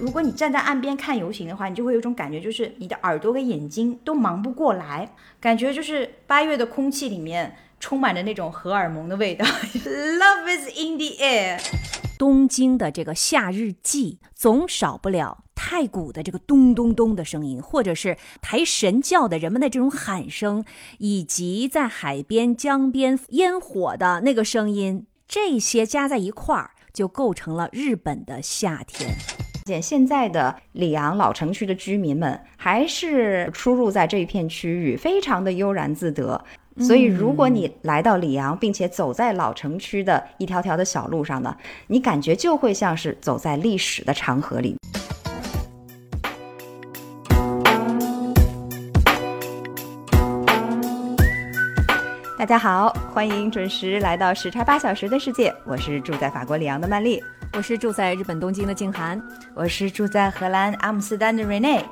如果你站在岸边看游行的话，你就会有种感觉，就是你的耳朵跟眼睛都忙不过来，感觉就是八月的空气里面充满着那种荷尔蒙的味道。Love is in the air。东京的这个夏日祭总少不了太鼓的这个咚咚咚的声音，或者是抬神轿的人们的这种喊声，以及在海边、江边烟火的那个声音，这些加在一块儿，就构成了日本的夏天。现在的里昂老城区的居民们还是出入在这一片区域，非常的悠然自得。所以，如果你来到里昂，并且走在老城区的一条条的小路上呢，你感觉就会像是走在历史的长河里。大家好，欢迎准时来到时差八小时的世界，我是住在法国里昂的曼丽。我是住在日本东京的静涵，我是住在荷兰阿姆斯特丹的 Rene。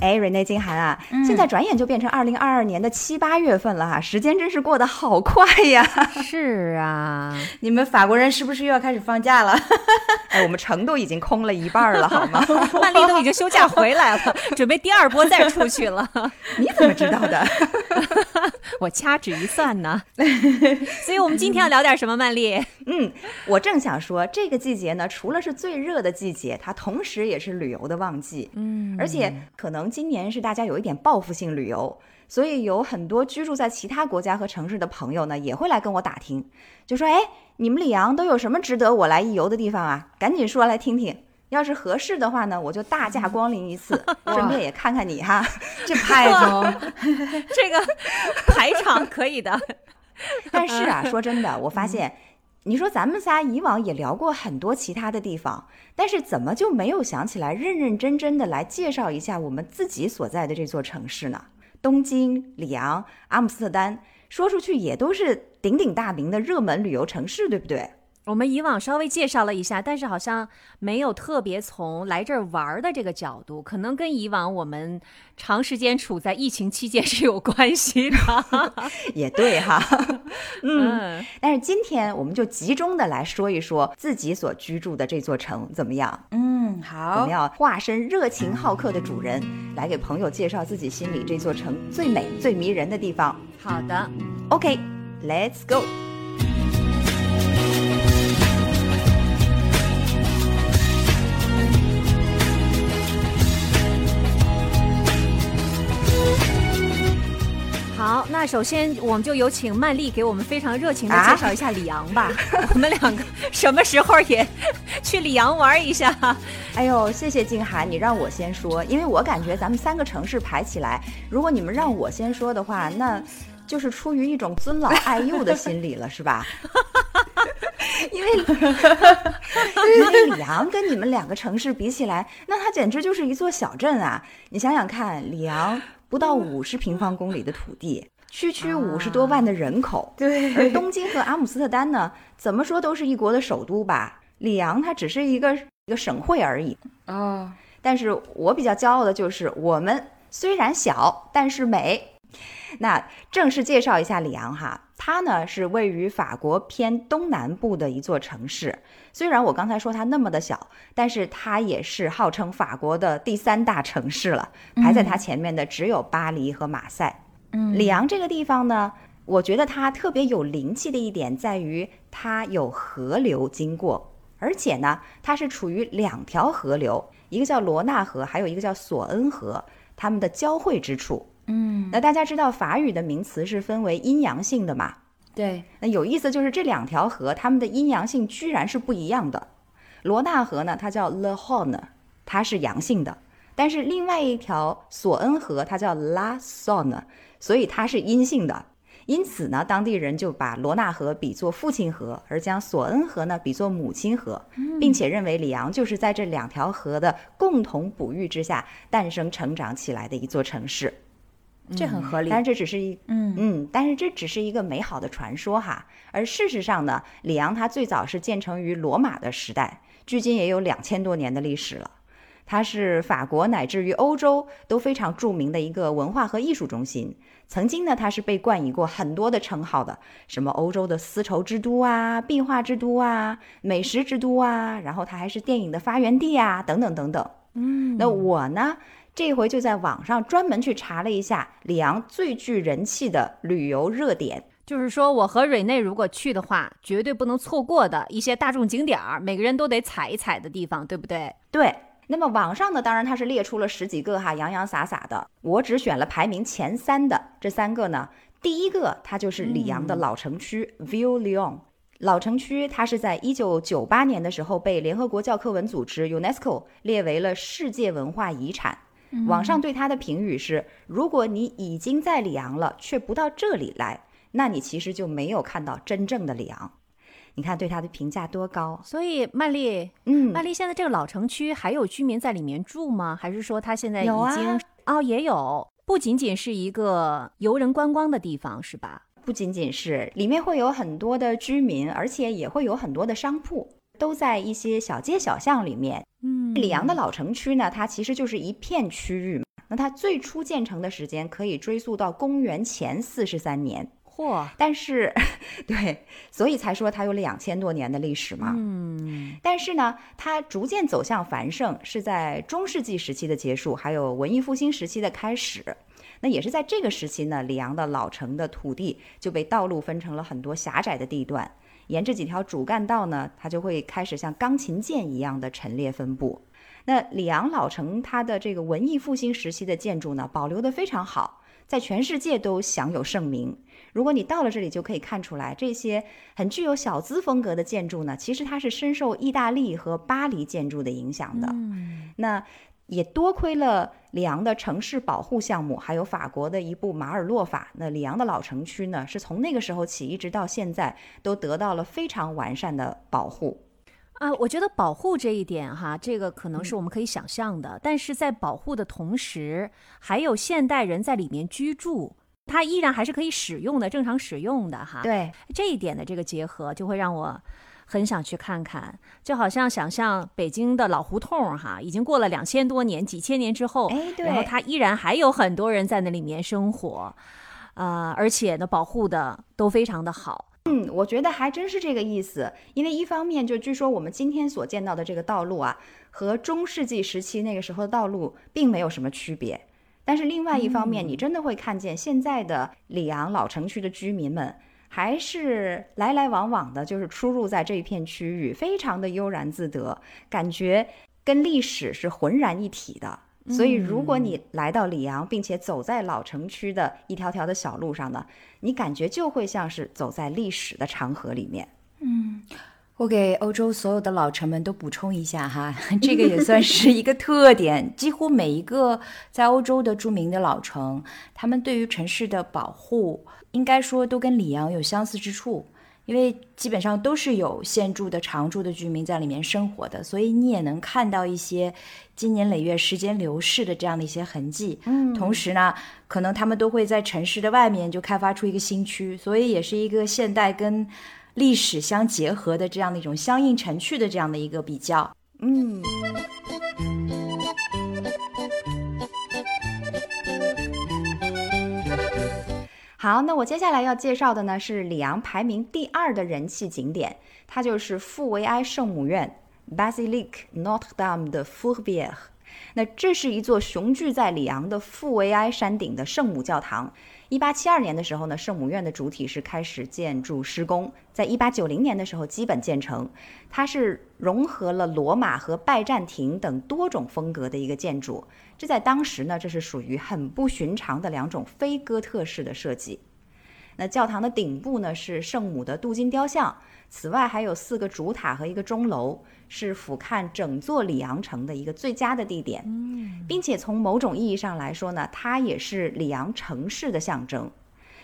哎，Rene 静涵啊，现在转眼就变成二零二二年的七八月份了哈，时间真是过得好快呀！是啊，你们法国人是不是又要开始放假了？哎，我们城都已经空了一半了，好吗？曼丽都已经休假回来了，准备第二波再出去了。你怎么知道的？我掐指一算呢。所以我们今天要聊点什么？曼丽？嗯，我正想说，这个季节呢，除了是最热的季节，它同时也是旅游的旺季。嗯，而且可能今年是大家有一点报复性旅游，所以有很多居住在其他国家和城市的朋友呢，也会来跟我打听，就说：“哎，你们里昂都有什么值得我来一游的地方啊？赶紧说来听听。要是合适的话呢，我就大驾光临一次，顺便也看看你哈。这派头，这个排场可以的。但是啊，说真的，我发现。”你说咱们仨以往也聊过很多其他的地方，但是怎么就没有想起来认认真真的来介绍一下我们自己所在的这座城市呢？东京、里昂、阿姆斯特丹，说出去也都是鼎鼎大名的热门旅游城市，对不对？我们以往稍微介绍了一下，但是好像没有特别从来这儿玩的这个角度，可能跟以往我们长时间处在疫情期间是有关系的。也对哈，嗯，但是今天我们就集中的来说一说自己所居住的这座城怎么样？嗯，好，我们要化身热情好客的主人，来给朋友介绍自己心里这座城最美、最迷人的地方。好的，OK，Let's go。那首先我们就有请曼丽给我们非常热情的介绍一下里昂吧。我们两个什么时候也去里昂玩一下？哎呦，谢谢静涵，你让我先说，因为我感觉咱们三个城市排起来，如果你们让我先说的话，那就是出于一种尊老爱幼的心理了，是吧？因为 因为里昂跟你们两个城市比起来，那它简直就是一座小镇啊！你想想看，里昂。不到五十平方公里的土地，区区五十多万的人口。对，而东京和阿姆斯特丹呢，怎么说都是一国的首都吧？里昂它只是一个一个省会而已。哦，但是我比较骄傲的就是，我们虽然小，但是美。那正式介绍一下里昂哈，它呢是位于法国偏东南部的一座城市。虽然我刚才说它那么的小，但是它也是号称法国的第三大城市了。排在它前面的只有巴黎和马赛。嗯，里昂这个地方呢，我觉得它特别有灵气的一点在于它有河流经过，而且呢，它是处于两条河流，一个叫罗纳河，还有一个叫索恩河，它们的交汇之处。嗯，那大家知道法语的名词是分为阴阳性的嘛？对，那有意思就是这两条河它们的阴阳性居然是不一样的。罗纳河呢，它叫 Le Rhône，它是阳性的；但是另外一条索恩河，它叫 La Saône，所以它是阴性的。因此呢，当地人就把罗纳河比作父亲河，而将索恩河呢比作母亲河，并且认为里昂就是在这两条河的共同哺育之下诞生成长起来的一座城市。这很合理。但是这只是一嗯嗯，但是这只是一个美好的传说哈。而事实上呢，里昂它最早是建成于罗马的时代，距今也有两千多年的历史了。它是法国乃至于欧洲都非常著名的一个文化和艺术中心。曾经呢，它是被冠以过很多的称号的，什么欧洲的丝绸之都啊、壁画之都啊、美食之都啊，然后它还是电影的发源地啊，等等等等。嗯，那我呢，这回就在网上专门去查了一下里昂最具人气的旅游热点，就是说我和蕊内如果去的话，绝对不能错过的一些大众景点儿，每个人都得踩一踩的地方，对不对？对。那么网上呢，当然它是列出了十几个哈，洋洋洒洒的。我只选了排名前三的这三个呢。第一个，它就是里昂的老城区 Ville Lyon。老城区它是在一九九八年的时候被联合国教科文组织 UNESCO 列为了世界文化遗产。网上对它的评语是：如果你已经在里昂了，却不到这里来，那你其实就没有看到真正的里昂。你看对它的评价多高，所以曼丽，嗯，曼丽现在这个老城区还有居民在里面住吗？还是说它现在已经哦也有，不仅仅是一个游人观光的地方是吧？不仅仅是，里面会有很多的居民，而且也会有很多的商铺，都在一些小街小巷里面。嗯，里昂的老城区呢，它其实就是一片区域，那它最初建成的时间可以追溯到公元前四十三年。嚯！但是，对，所以才说它有两千多年的历史嘛。嗯。但是呢，它逐渐走向繁盛是在中世纪时期的结束，还有文艺复兴时期的开始。那也是在这个时期呢，里昂的老城的土地就被道路分成了很多狭窄的地段，沿着几条主干道呢，它就会开始像钢琴键一样的陈列分布。那里昂老城它的这个文艺复兴时期的建筑呢，保留的非常好，在全世界都享有盛名。如果你到了这里，就可以看出来，这些很具有小资风格的建筑呢，其实它是深受意大利和巴黎建筑的影响的。嗯，那也多亏了里昂的城市保护项目，还有法国的一部马尔洛法。那里昂的老城区呢，是从那个时候起一直到现在，都得到了非常完善的保护。啊，我觉得保护这一点哈，这个可能是我们可以想象的，但是在保护的同时，还有现代人在里面居住。它依然还是可以使用的，正常使用的哈。对这一点的这个结合，就会让我很想去看看。就好像想象北京的老胡同哈，已经过了两千多年、几千年之后，哎，对，然后它依然还有很多人在那里面生活，呃，而且呢，保护的都非常的好。嗯，我觉得还真是这个意思。因为一方面，就据说我们今天所见到的这个道路啊，和中世纪时期那个时候的道路并没有什么区别。但是另外一方面，你真的会看见现在的里昂老城区的居民们，还是来来往往的，就是出入在这一片区域，非常的悠然自得，感觉跟历史是浑然一体的。所以，如果你来到里昂，并且走在老城区的一条条的小路上呢，你感觉就会像是走在历史的长河里面。嗯。我给欧洲所有的老城们都补充一下哈，这个也算是一个特点。几乎每一个在欧洲的著名的老城，他们对于城市的保护，应该说都跟里昂有相似之处，因为基本上都是有现住的、常住的居民在里面生活的，所以你也能看到一些经年累月、时间流逝的这样的一些痕迹。嗯，同时呢，可能他们都会在城市的外面就开发出一个新区，所以也是一个现代跟。历史相结合的这样的一种相映成趣的这样的一个比较，嗯。好，那我接下来要介绍的呢是里昂排名第二的人气景点，它就是富维埃圣母院 （Basilique Notre-Dame de Fourvière）。那这是一座雄踞在里昂的富维埃山顶的圣母教堂。一八七二年的时候呢，圣母院的主体是开始建筑施工，在一八九零年的时候基本建成。它是融合了罗马和拜占庭等多种风格的一个建筑，这在当时呢，这是属于很不寻常的两种非哥特式的设计。那教堂的顶部呢是圣母的镀金雕像，此外还有四个主塔和一个钟楼。是俯瞰整座里昂城的一个最佳的地点，并且从某种意义上来说呢，它也是里昂城市的象征。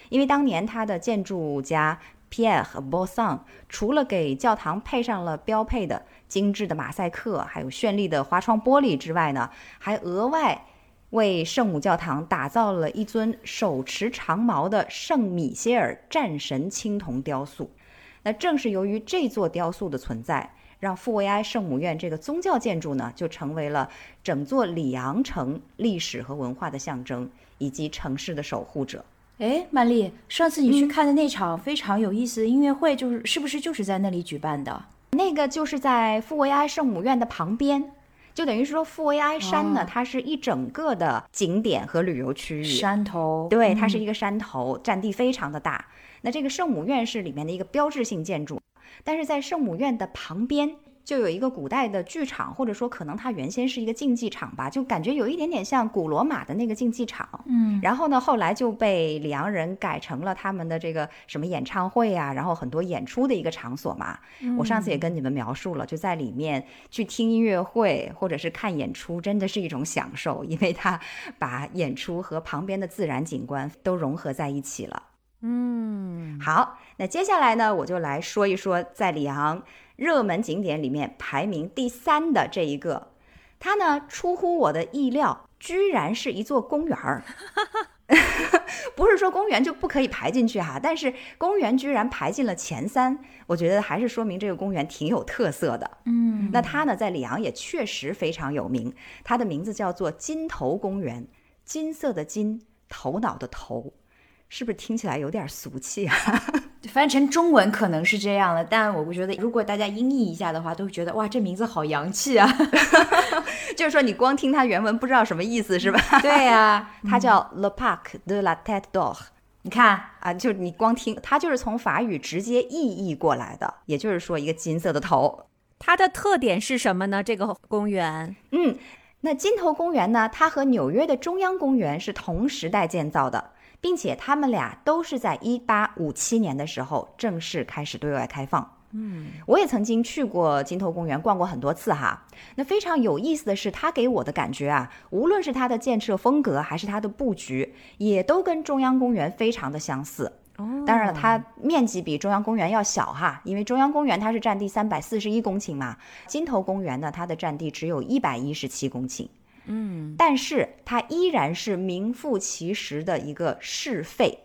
因为当年它的建筑家 Pierre b o s s n 除了给教堂配上了标配的精致的马赛克，还有绚丽的花窗玻璃之外呢，还额外为圣母教堂打造了一尊手持长矛的圣米歇尔战神青铜雕塑。那正是由于这座雕塑的存在，让富维埃圣母院这个宗教建筑呢，就成为了整座里昂城历史和文化的象征，以及城市的守护者。哎，曼丽，上次你去看的那场非常有意思的音乐会，就是是不是就是在那里举办的？那个就是在富维埃圣母院的旁边，就等于说富维埃山呢，它是一整个的景点和旅游区域。山头，对，它是一个山头，占地非常的大。那这个圣母院是里面的一个标志性建筑，但是在圣母院的旁边就有一个古代的剧场，或者说可能它原先是一个竞技场吧，就感觉有一点点像古罗马的那个竞技场。嗯，然后呢，后来就被里昂人改成了他们的这个什么演唱会啊，然后很多演出的一个场所嘛。我上次也跟你们描述了，就在里面去听音乐会或者是看演出，真的是一种享受，因为它 把演出和旁边的自然景观都融合在一起了。嗯，好，那接下来呢，我就来说一说在里昂热门景点里面排名第三的这一个，它呢出乎我的意料，居然是一座公园儿。不是说公园就不可以排进去哈，但是公园居然排进了前三，我觉得还是说明这个公园挺有特色的。嗯，那它呢在里昂也确实非常有名，它的名字叫做金头公园，金色的金，头脑的头。是不是听起来有点俗气啊？翻成中文可能是这样了，但我不觉得如果大家音译一下的话，都会觉得哇，这名字好洋气啊！就是说你光听它原文不知道什么意思是吧？对呀，它叫 Le Parc de la Tête d'Or。你看啊，就你光听它就是从法语直接意译过来的，也就是说一个金色的头。它的特点是什么呢？这个公园，嗯，那金头公园呢，它和纽约的中央公园是同时代建造的。并且他们俩都是在一八五七年的时候正式开始对外开放。嗯，我也曾经去过金头公园逛过很多次哈。那非常有意思的是，它给我的感觉啊，无论是它的建设风格还是它的布局，也都跟中央公园非常的相似。哦，当然了，它面积比中央公园要小哈，因为中央公园它是占地三百四十一公顷嘛，金头公园呢，它的占地只有一百一十七公顷。嗯，但是它依然是名副其实的一个市肺，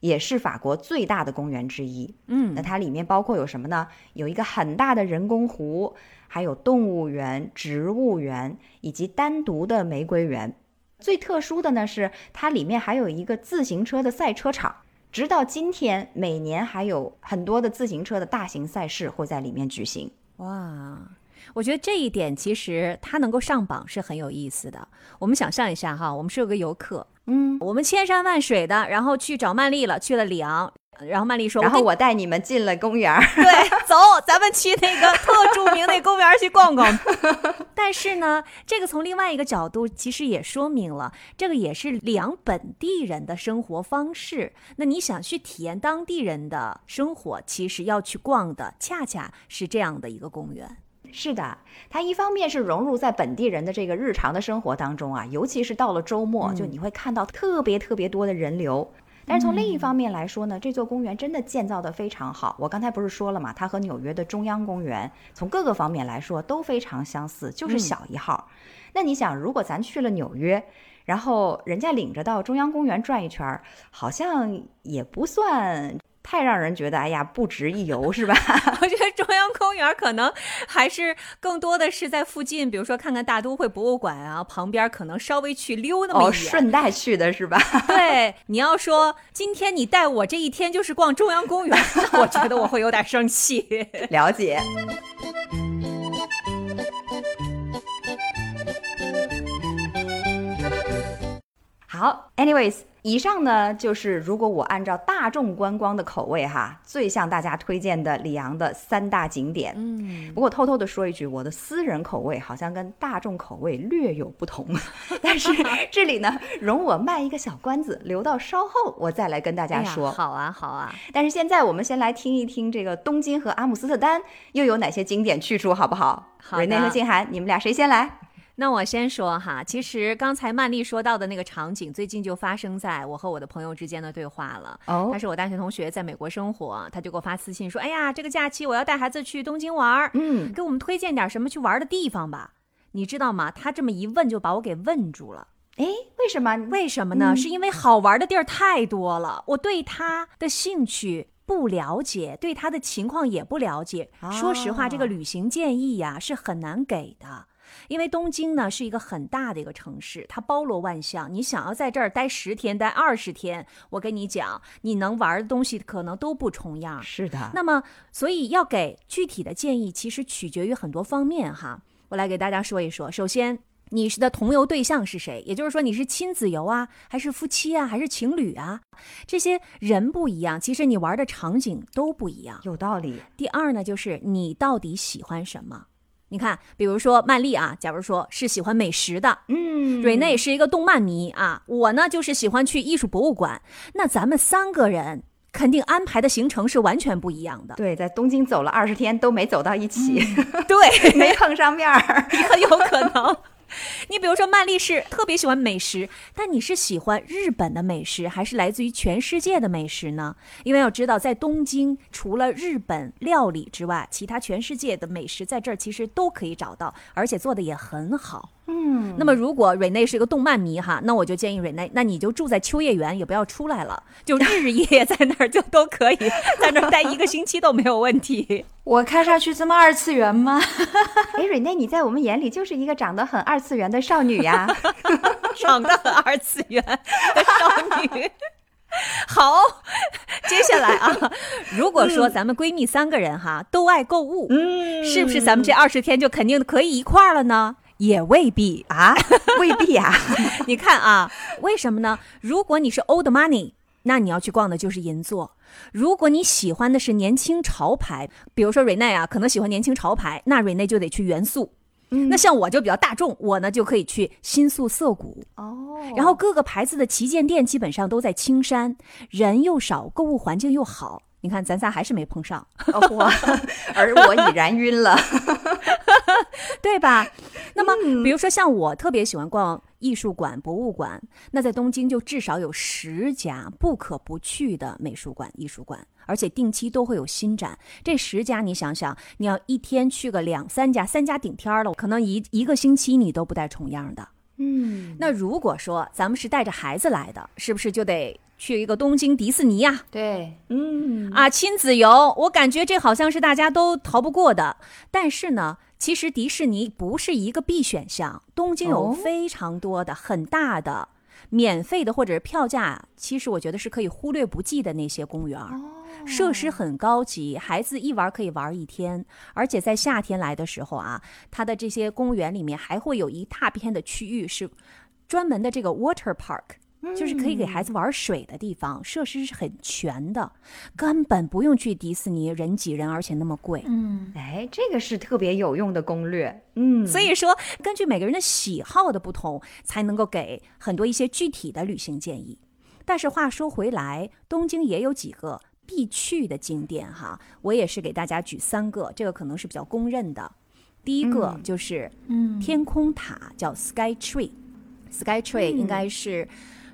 也是法国最大的公园之一。嗯，那它里面包括有什么呢？有一个很大的人工湖，还有动物园、植物园以及单独的玫瑰园。最特殊的呢是它里面还有一个自行车的赛车场，直到今天，每年还有很多的自行车的大型赛事会在里面举行。哇！我觉得这一点其实它能够上榜是很有意思的。我们想象一下哈，我们是有个游客，嗯，我们千山万水的，然后去找曼丽了，去了里昂，然后曼丽说，然后我带你们进了公园，对，走，咱们去那个特著名那公园去逛逛。但是呢，这个从另外一个角度，其实也说明了，这个也是里昂本地人的生活方式。那你想去体验当地人的生活，其实要去逛的，恰恰是这样的一个公园。是的，它一方面是融入在本地人的这个日常的生活当中啊，尤其是到了周末，就你会看到特别特别多的人流。但是从另一方面来说呢，这座公园真的建造的非常好。我刚才不是说了嘛，它和纽约的中央公园从各个方面来说都非常相似，就是小一号。那你想，如果咱去了纽约，然后人家领着到中央公园转一圈，好像也不算。太让人觉得哎呀不值一游是吧？我觉得中央公园可能还是更多的是在附近，比如说看看大都会博物馆啊，旁边可能稍微去溜那么一眼，顺带去的是吧？对，你要说今天你带我这一天就是逛中央公园，我觉得我会有点生气。了解。好，anyways。以上呢，就是如果我按照大众观光的口味哈，最向大家推荐的里昂的三大景点。嗯，不过偷偷的说一句，我的私人口味好像跟大众口味略有不同。但是这里呢，容我卖一个小关子，留到稍后我再来跟大家说。好啊，好啊。但是现在我们先来听一听这个东京和阿姆斯特丹又有哪些景点去处，好不好？好瑞内和静涵，你们俩谁先来？那我先说哈，其实刚才曼丽说到的那个场景，最近就发生在我和我的朋友之间的对话了。哦，他是我大学同学，在美国生活，他就给我发私信说：“哎呀，这个假期我要带孩子去东京玩儿，嗯，给我们推荐点什么去玩的地方吧。”你知道吗？他这么一问，就把我给问住了。哎，为什么？为什么呢？是因为好玩的地儿太多了，我对他的兴趣不了解，对他的情况也不了解。说实话，这个旅行建议呀是很难给的。因为东京呢是一个很大的一个城市，它包罗万象。你想要在这儿待十天、待二十天，我跟你讲，你能玩的东西可能都不重样。是的。那么，所以要给具体的建议，其实取决于很多方面哈。我来给大家说一说。首先，你是的同游对象是谁？也就是说，你是亲子游啊，还是夫妻啊，还是情侣啊？这些人不一样，其实你玩的场景都不一样。有道理。第二呢，就是你到底喜欢什么？你看，比如说曼丽啊，假如说是喜欢美食的，嗯，瑞内是一个动漫迷啊，我呢就是喜欢去艺术博物馆，那咱们三个人肯定安排的行程是完全不一样的。对，在东京走了二十天都没走到一起，对，没碰上面儿，很有可能。你比如说，曼丽是特别喜欢美食，但你是喜欢日本的美食，还是来自于全世界的美食呢？因为要知道，在东京除了日本料理之外，其他全世界的美食在这儿其实都可以找到，而且做的也很好。嗯，那么如果瑞内是一个动漫迷哈，那我就建议瑞内，那你就住在秋叶原，也不要出来了，就日日夜夜 在那儿就都可以，在那儿待一个星期都没有问题。我看上去这么二次元吗？哎，瑞内，你在我们眼里就是一个长得很二次元的少女呀，长得很二次元的少女。好，接下来啊，如果说咱们闺蜜三个人哈都爱购物，嗯，是不是咱们这二十天就肯定可以一块儿了呢？也未必啊，未必啊。你看啊，为什么呢？如果你是 old money，那你要去逛的就是银座；如果你喜欢的是年轻潮牌，比如说瑞内啊，可能喜欢年轻潮牌，那瑞内就得去元素。那像我就比较大众，我呢就可以去新宿涩谷哦。然后各个牌子的旗舰店基本上都在青山，人又少，购物环境又好。你看，咱仨还是没碰上，我 而我已然晕了，对吧？那么，比如说像我特别喜欢逛艺术馆、博物馆，那在东京就至少有十家不可不去的美术馆、艺术馆，而且定期都会有新展。这十家，你想想，你要一天去个两三家，三家顶天了，可能一一个星期你都不带重样的。嗯，那如果说咱们是带着孩子来的，是不是就得？去一个东京迪士尼呀，对，嗯啊，亲子游，我感觉这好像是大家都逃不过的。但是呢，其实迪士尼不是一个必选项。东京有非常多的很大的免费的或者是票价，其实我觉得是可以忽略不计的那些公园，设施很高级，孩子一玩可以玩一天。而且在夏天来的时候啊，它的这些公园里面还会有一大片的区域是专门的这个 water park。就是可以给孩子玩水的地方，设施是很全的，根本不用去迪士尼，人挤人，而且那么贵。嗯，哎，这个是特别有用的攻略。嗯，所以说，根据每个人的喜好的不同，才能够给很多一些具体的旅行建议。但是话说回来，东京也有几个必去的景点哈，我也是给大家举三个，这个可能是比较公认的。第一个就是嗯，天空塔叫 Sky Tree，Sky Tree 应该是。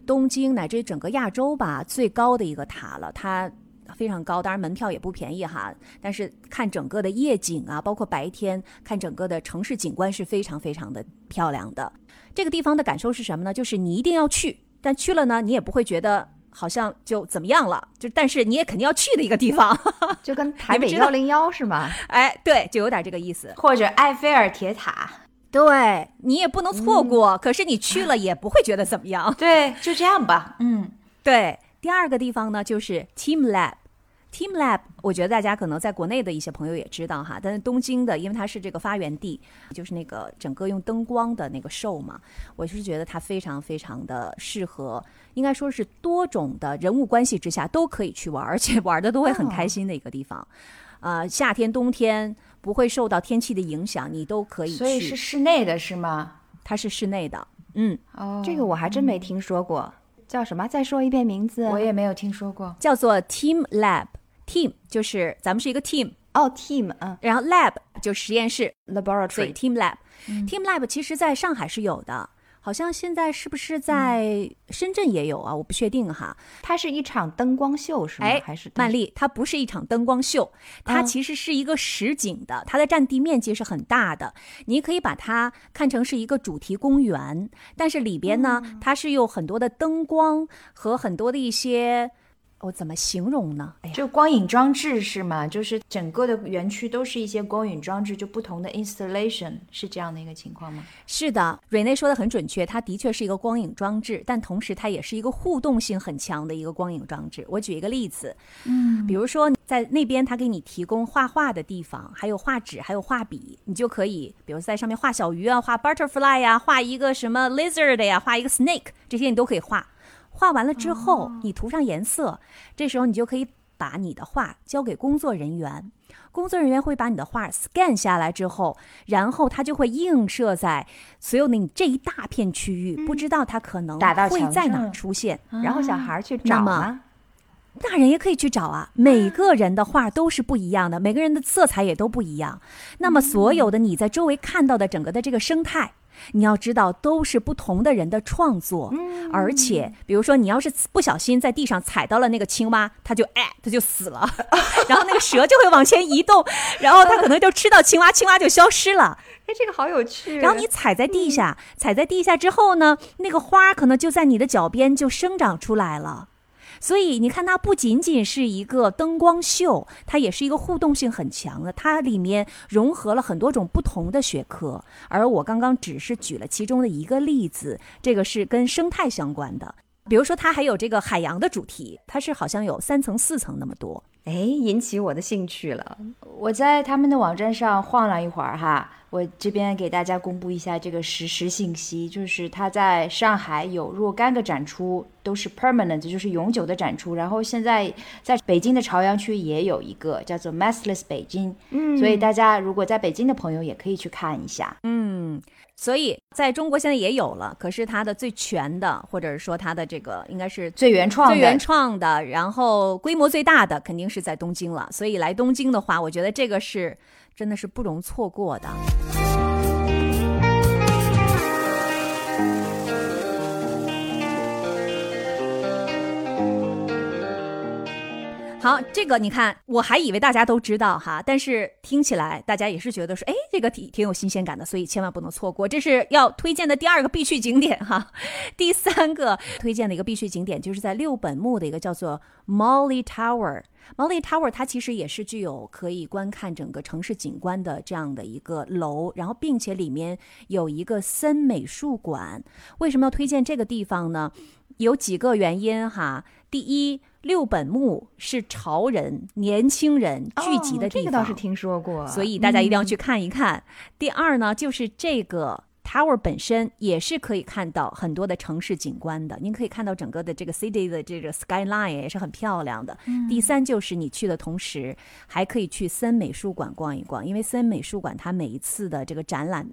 东京乃至整个亚洲吧，最高的一个塔了，它非常高，当然门票也不便宜哈。但是看整个的夜景啊，包括白天看整个的城市景观是非常非常的漂亮的。这个地方的感受是什么呢？就是你一定要去，但去了呢，你也不会觉得好像就怎么样了，就但是你也肯定要去的一个地方，就跟台北 幺零幺是吗？哎，对，就有点这个意思，或者埃菲尔铁塔。对你也不能错过，可是你去了也不会觉得怎么样。对，就这样吧。嗯，对。第二个地方呢，就是 Team Lab。Team Lab，我觉得大家可能在国内的一些朋友也知道哈，但是东京的，因为它是这个发源地，就是那个整个用灯光的那个 show 嘛，我就是觉得它非常非常的适合，应该说是多种的人物关系之下都可以去玩，而且玩的都会很开心的一个地方。呃，夏天、冬天。不会受到天气的影响，你都可以去。所以是室内的是吗？它是室内的。嗯，哦，这个我还真没听说过，叫什么？再说一遍名字。我也没有听说过。叫做 Team Lab。Team 就是咱们是一个 team。哦，team，嗯。然后 lab 就实验室，laboratory。Team Lab。Team Lab 其实在上海是有的。好像现在是不是在深圳也有啊？我不确定哈。它是一场灯光秀是吗？还是曼丽？它不是一场灯光秀，它其实是一个实景的，它的占地面积是很大的。你可以把它看成是一个主题公园，但是里边呢，它是有很多的灯光和很多的一些。我怎么形容呢？就光影装置是吗？就是整个的园区都是一些光影装置，就不同的 installation 是这样的一个情况吗？是的，瑞内说的很准确，它的确是一个光影装置，但同时它也是一个互动性很强的一个光影装置。我举一个例子，嗯，比如说在那边，他给你提供画画的地方，还有画纸，还有画笔，你就可以，比如在上面画小鱼啊，画 butterfly 呀，画一个什么 lizard 呀，画一个 snake，这些你都可以画。画完了之后，你涂上颜色，这时候你就可以把你的画交给工作人员，工作人员会把你的画 scan 下来之后，然后它就会映射在所有的你这一大片区域，不知道它可能会在哪出现，然后小孩去找吗？大人也可以去找啊。每个人的画都是不一样的，每个人的色彩也都不一样。那么所有的你在周围看到的整个的这个生态。你要知道，都是不同的人的创作，而且，比如说，你要是不小心在地上踩到了那个青蛙，它就哎，它就死了，然后那个蛇就会往前移动，然后它可能就吃到青蛙，青蛙就消失了。哎，这个好有趣。然后你踩在地下，踩在地下之后呢，那个花可能就在你的脚边就生长出来了。所以你看，它不仅仅是一个灯光秀，它也是一个互动性很强的。它里面融合了很多种不同的学科，而我刚刚只是举了其中的一个例子，这个是跟生态相关的。比如说，它还有这个海洋的主题，它是好像有三层、四层那么多。哎，引起我的兴趣了。我在他们的网站上晃了一会儿哈。我这边给大家公布一下这个实时信息，就是它在上海有若干个展出，都是 permanent，就是永久的展出。然后现在在北京的朝阳区也有一个叫做 Massless 北京，嗯，所以大家如果在北京的朋友也可以去看一下，嗯，所以在中国现在也有了，可是它的最全的，或者是说它的这个应该是最原创、最原创的，然后规模最大的，肯定是在东京了。所以来东京的话，我觉得这个是。真的是不容错过的。好，这个你看，我还以为大家都知道哈，但是听起来大家也是觉得说，哎，这个挺挺有新鲜感的，所以千万不能错过。这是要推荐的第二个必去景点哈。第三个推荐的一个必去景点，就是在六本木的一个叫做 Molly Tower。Molly Tower 它其实也是具有可以观看整个城市景观的这样的一个楼，然后并且里面有一个森美术馆。为什么要推荐这个地方呢？有几个原因哈。第一，六本木是潮人、年轻人聚集的地方，这个倒是听说过，所以大家一定要去看一看。第二呢，就是这个。Tower 本身也是可以看到很多的城市景观的，您可以看到整个的这个 city 的这个 skyline 也是很漂亮的。第三就是你去的同时，还可以去森美术馆逛一逛，因为森美术馆它每一次的这个展览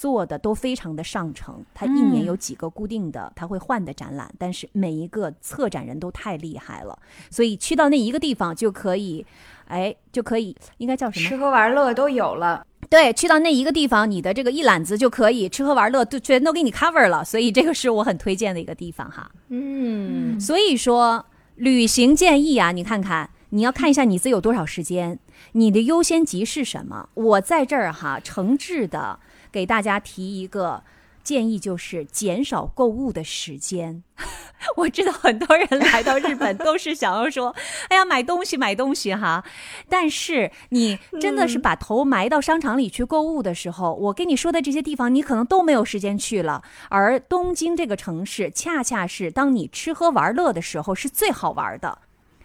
做的都非常的上乘，它一年有几个固定的他会换的展览，但是每一个策展人都太厉害了，所以去到那一个地方就可以，哎，就可以应该叫什么？吃喝玩乐都有了。对，去到那一个地方，你的这个一揽子就可以吃喝玩乐，都全都给你 cover 了，所以这个是我很推荐的一个地方哈。嗯，所以说旅行建议啊，你看看，你要看一下你自己有多少时间，你的优先级是什么？我在这儿哈，诚挚的给大家提一个。建议就是减少购物的时间。我知道很多人来到日本都是想要说：“ 哎呀，买东西买东西哈。”但是你真的是把头埋到商场里去购物的时候，我跟你说的这些地方，你可能都没有时间去了。而东京这个城市，恰恰是当你吃喝玩乐的时候是最好玩的。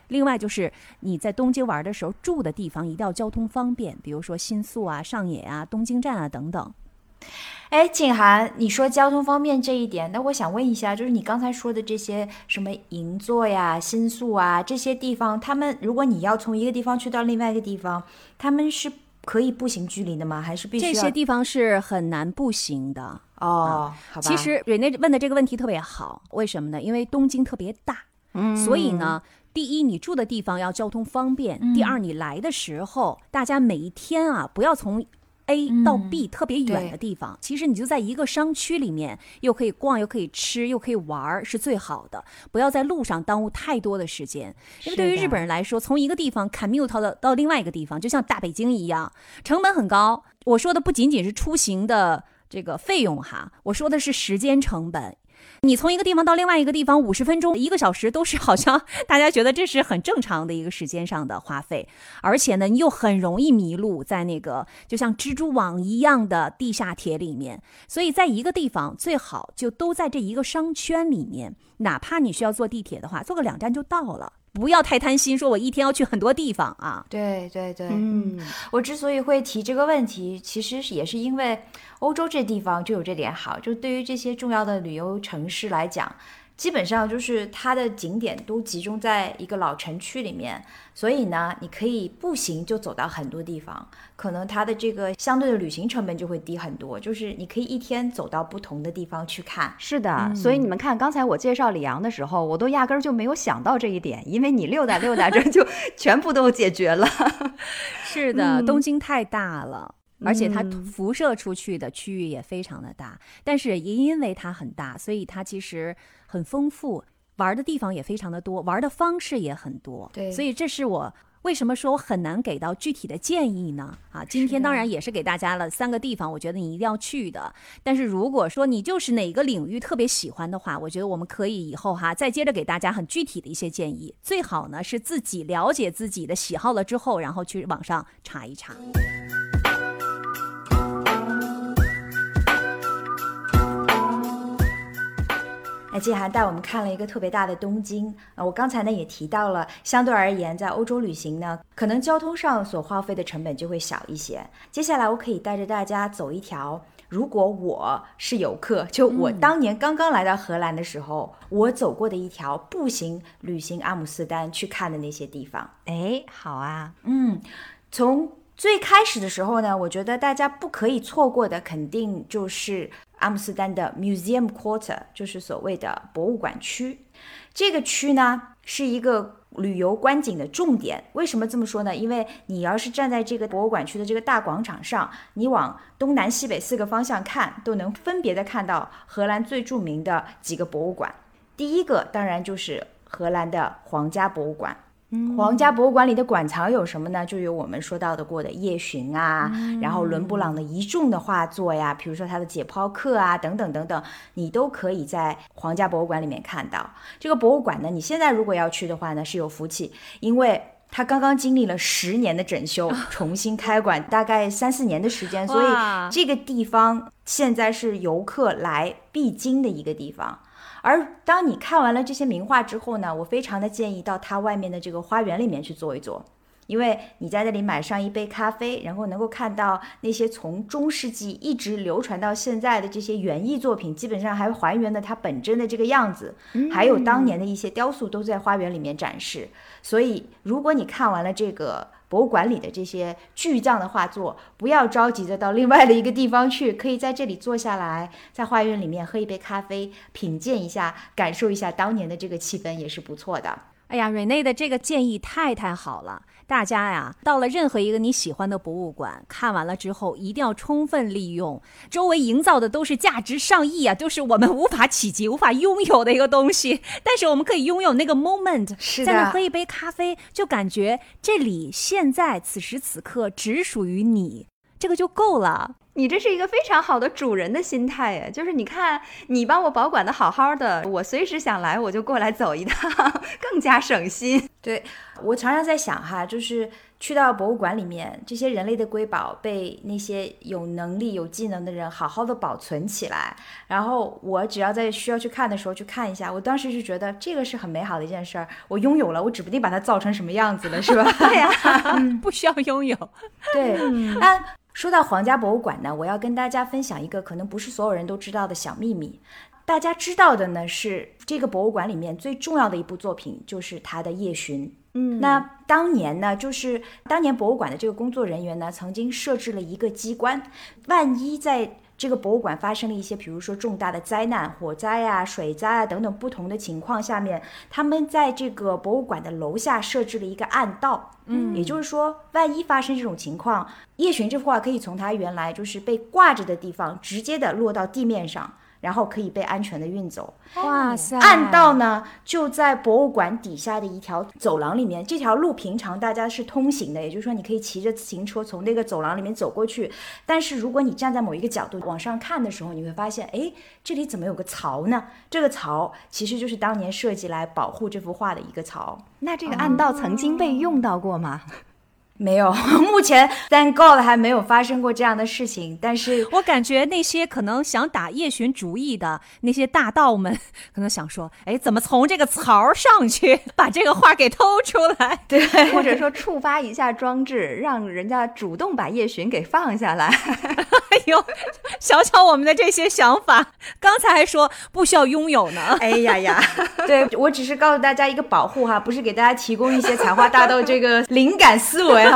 另外就是你在东京玩的时候，住的地方一定要交通方便，比如说新宿啊、上野啊、东京站啊等等。哎，景涵，你说交通方便这一点，那我想问一下，就是你刚才说的这些什么银座呀、新宿啊这些地方，他们如果你要从一个地方去到另外一个地方，他们是可以步行距离的吗？还是必须？这些地方是很难步行的哦。好吧。其实瑞内问的这个问题特别好，为什么呢？因为东京特别大，嗯，所以呢，第一，你住的地方要交通方便；第二，你来的时候，大家每一天啊，不要从。A 到 B 特别远的地方，其实你就在一个商区里面，又可以逛，又可以吃，又可以玩儿，是最好的。不要在路上耽误太多的时间，因为对于日本人来说，从一个地方 commute 到到另外一个地方，就像大北京一样，成本很高。我说的不仅仅是出行的这个费用哈，我说的是时间成本。你从一个地方到另外一个地方，五十分钟、一个小时都是 好像大家觉得这是很正常的一个时间上的花费，而且呢，你又很容易迷路在那个就像蜘蛛网一样的地下铁里面。所以在一个地方最好就都在这一个商圈里面，哪怕你需要坐地铁的话，坐个两站就到了。不要太贪心，说我一天要去很多地方啊。对对对，嗯，我之所以会提这个问题，其实也是因为欧洲这地方就有这点好，就对于这些重要的旅游城市来讲。基本上就是它的景点都集中在一个老城区里面，所以呢，你可以步行就走到很多地方，可能它的这个相对的旅行成本就会低很多。就是你可以一天走到不同的地方去看。是的，所以你们看，刚才我介绍里昂的时候，我都压根儿就没有想到这一点，因为你溜达溜达着就全部都解决了。是的，东京太大了。而且它辐射出去的区域也非常的大，但是也因为它很大，所以它其实很丰富，玩的地方也非常的多，玩的方式也很多。对，所以这是我为什么说我很难给到具体的建议呢？啊，今天当然也是给大家了三个地方，我觉得你一定要去的。但是如果说你就是哪个领域特别喜欢的话，我觉得我们可以以后哈再接着给大家很具体的一些建议。最好呢是自己了解自己的喜好了之后，然后去网上查一查。那季涵带我们看了一个特别大的东京啊，我刚才呢也提到了，相对而言，在欧洲旅行呢，可能交通上所花费的成本就会小一些。接下来我可以带着大家走一条，如果我是游客，就我当年刚刚来到荷兰的时候，我走过的一条步行旅行阿姆斯丹去看的那些地方。哎，好啊，嗯，从最开始的时候呢，我觉得大家不可以错过的，肯定就是。阿姆斯丹的 Museum Quarter 就是所谓的博物馆区，这个区呢是一个旅游观景的重点。为什么这么说呢？因为你要是站在这个博物馆区的这个大广场上，你往东南西北四个方向看，都能分别的看到荷兰最著名的几个博物馆。第一个当然就是荷兰的皇家博物馆。皇家博物馆里的馆藏有什么呢？就有我们说到的过的夜巡啊，然后伦勃朗的一众的画作呀，比如说他的解剖课啊，等等等等，你都可以在皇家博物馆里面看到。这个博物馆呢，你现在如果要去的话呢，是有福气，因为它刚刚经历了十年的整修，重新开馆，大概三四年的时间，所以这个地方现在是游客来必经的一个地方。而当你看完了这些名画之后呢，我非常的建议到它外面的这个花园里面去坐一坐，因为你在那里买上一杯咖啡，然后能够看到那些从中世纪一直流传到现在的这些园艺作品，基本上还还原了它本真的这个样子，还有当年的一些雕塑都在花园里面展示。所以，如果你看完了这个。博物馆里的这些巨匠的画作，不要着急着到另外的一个地方去，可以在这里坐下来，在花园里面喝一杯咖啡，品鉴一下，感受一下当年的这个气氛，也是不错的。哎呀，瑞内的这个建议太太好了。大家呀，到了任何一个你喜欢的博物馆，看完了之后，一定要充分利用周围营造的都是价值上亿啊，都是我们无法企及、无法拥有的一个东西。但是我们可以拥有那个 moment，在那喝一杯咖啡，就感觉这里现在此时此刻只属于你，这个就够了。你这是一个非常好的主人的心态呀，就是你看你帮我保管的好好的，我随时想来我就过来走一趟，更加省心。对我常常在想哈，就是去到博物馆里面，这些人类的瑰宝被那些有能力、有技能的人好好的保存起来，然后我只要在需要去看的时候去看一下，我当时就觉得这个是很美好的一件事儿。我拥有了，我指不定把它造成什么样子了，是吧？对呀，不需要拥有。对，那。说到皇家博物馆呢，我要跟大家分享一个可能不是所有人都知道的小秘密。大家知道的呢是，这个博物馆里面最重要的一部作品就是他的夜巡。嗯，那当年呢，就是当年博物馆的这个工作人员呢，曾经设置了一个机关，万一在这个博物馆发生了一些，比如说重大的灾难、火灾啊、水灾啊等等不同的情况下面，他们在这个博物馆的楼下设置了一个暗道。嗯，也就是说，万一发生这种情况，叶巡这幅画可以从它原来就是被挂着的地方直接的落到地面上。然后可以被安全的运走。哇塞！暗道呢就在博物馆底下的一条走廊里面。这条路平常大家是通行的，也就是说你可以骑着自行车从那个走廊里面走过去。但是如果你站在某一个角度往上看的时候，你会发现，哎，这里怎么有个槽呢？这个槽其实就是当年设计来保护这幅画的一个槽。那这个暗道曾经被用到过吗？没有，目前 Thank God 还没有发生过这样的事情。但是我感觉那些可能想打叶巡主意的那些大盗们，可能想说：哎，怎么从这个槽上去 把这个画给偷出来？对，或者说触发一下装置，让人家主动把叶巡给放下来。哎呦，想想我们的这些想法，刚才还说不需要拥有呢。哎呀呀，对我只是告诉大家一个保护哈，不是给大家提供一些采花大盗这个灵感思维。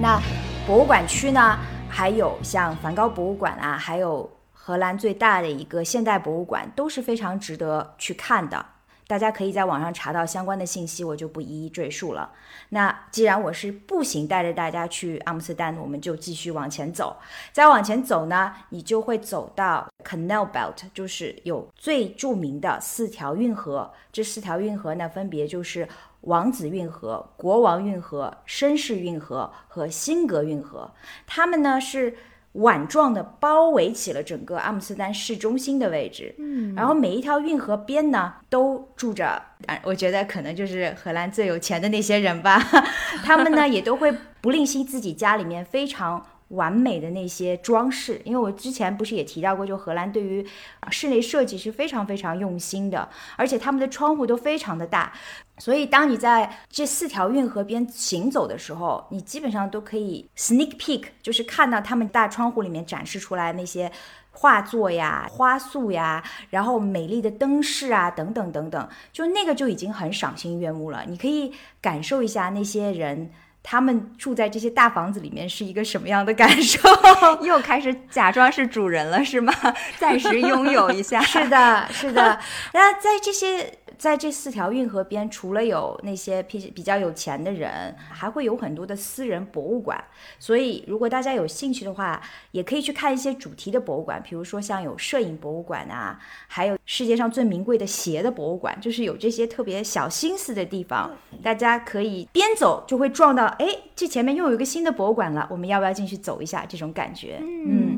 那博物馆区呢？还有像梵高博物馆啊，还有荷兰最大的一个现代博物馆，都是非常值得去看的。大家可以在网上查到相关的信息，我就不一一赘述了。那既然我是步行带着大家去阿姆斯特丹，我们就继续往前走。再往前走呢，你就会走到 Canal Belt，就是有最著名的四条运河。这四条运河呢，分别就是王子运河、国王运河、绅士运河和辛格运河。它们呢是。碗状的包围起了整个阿姆斯特丹市中心的位置，嗯，然后每一条运河边呢都住着，我觉得可能就是荷兰最有钱的那些人吧，他们呢也都会不吝惜自己家里面非常完美的那些装饰，因为我之前不是也提到过，就荷兰对于室内设计是非常非常用心的，而且他们的窗户都非常的大。所以，当你在这四条运河边行走的时候，你基本上都可以 sneak peek，就是看到他们大窗户里面展示出来那些画作呀、花束呀，然后美丽的灯饰啊，等等等等，就那个就已经很赏心悦目了。你可以感受一下那些人，他们住在这些大房子里面是一个什么样的感受。又开始假装是主人了，是吗？暂时拥有一下。是的，是的。那在这些。在这四条运河边，除了有那些比比较有钱的人，还会有很多的私人博物馆。所以，如果大家有兴趣的话，也可以去看一些主题的博物馆，比如说像有摄影博物馆啊，还有世界上最名贵的鞋的博物馆，就是有这些特别小心思的地方。大家可以边走就会撞到，哎，这前面又有一个新的博物馆了，我们要不要进去走一下？这种感觉，嗯，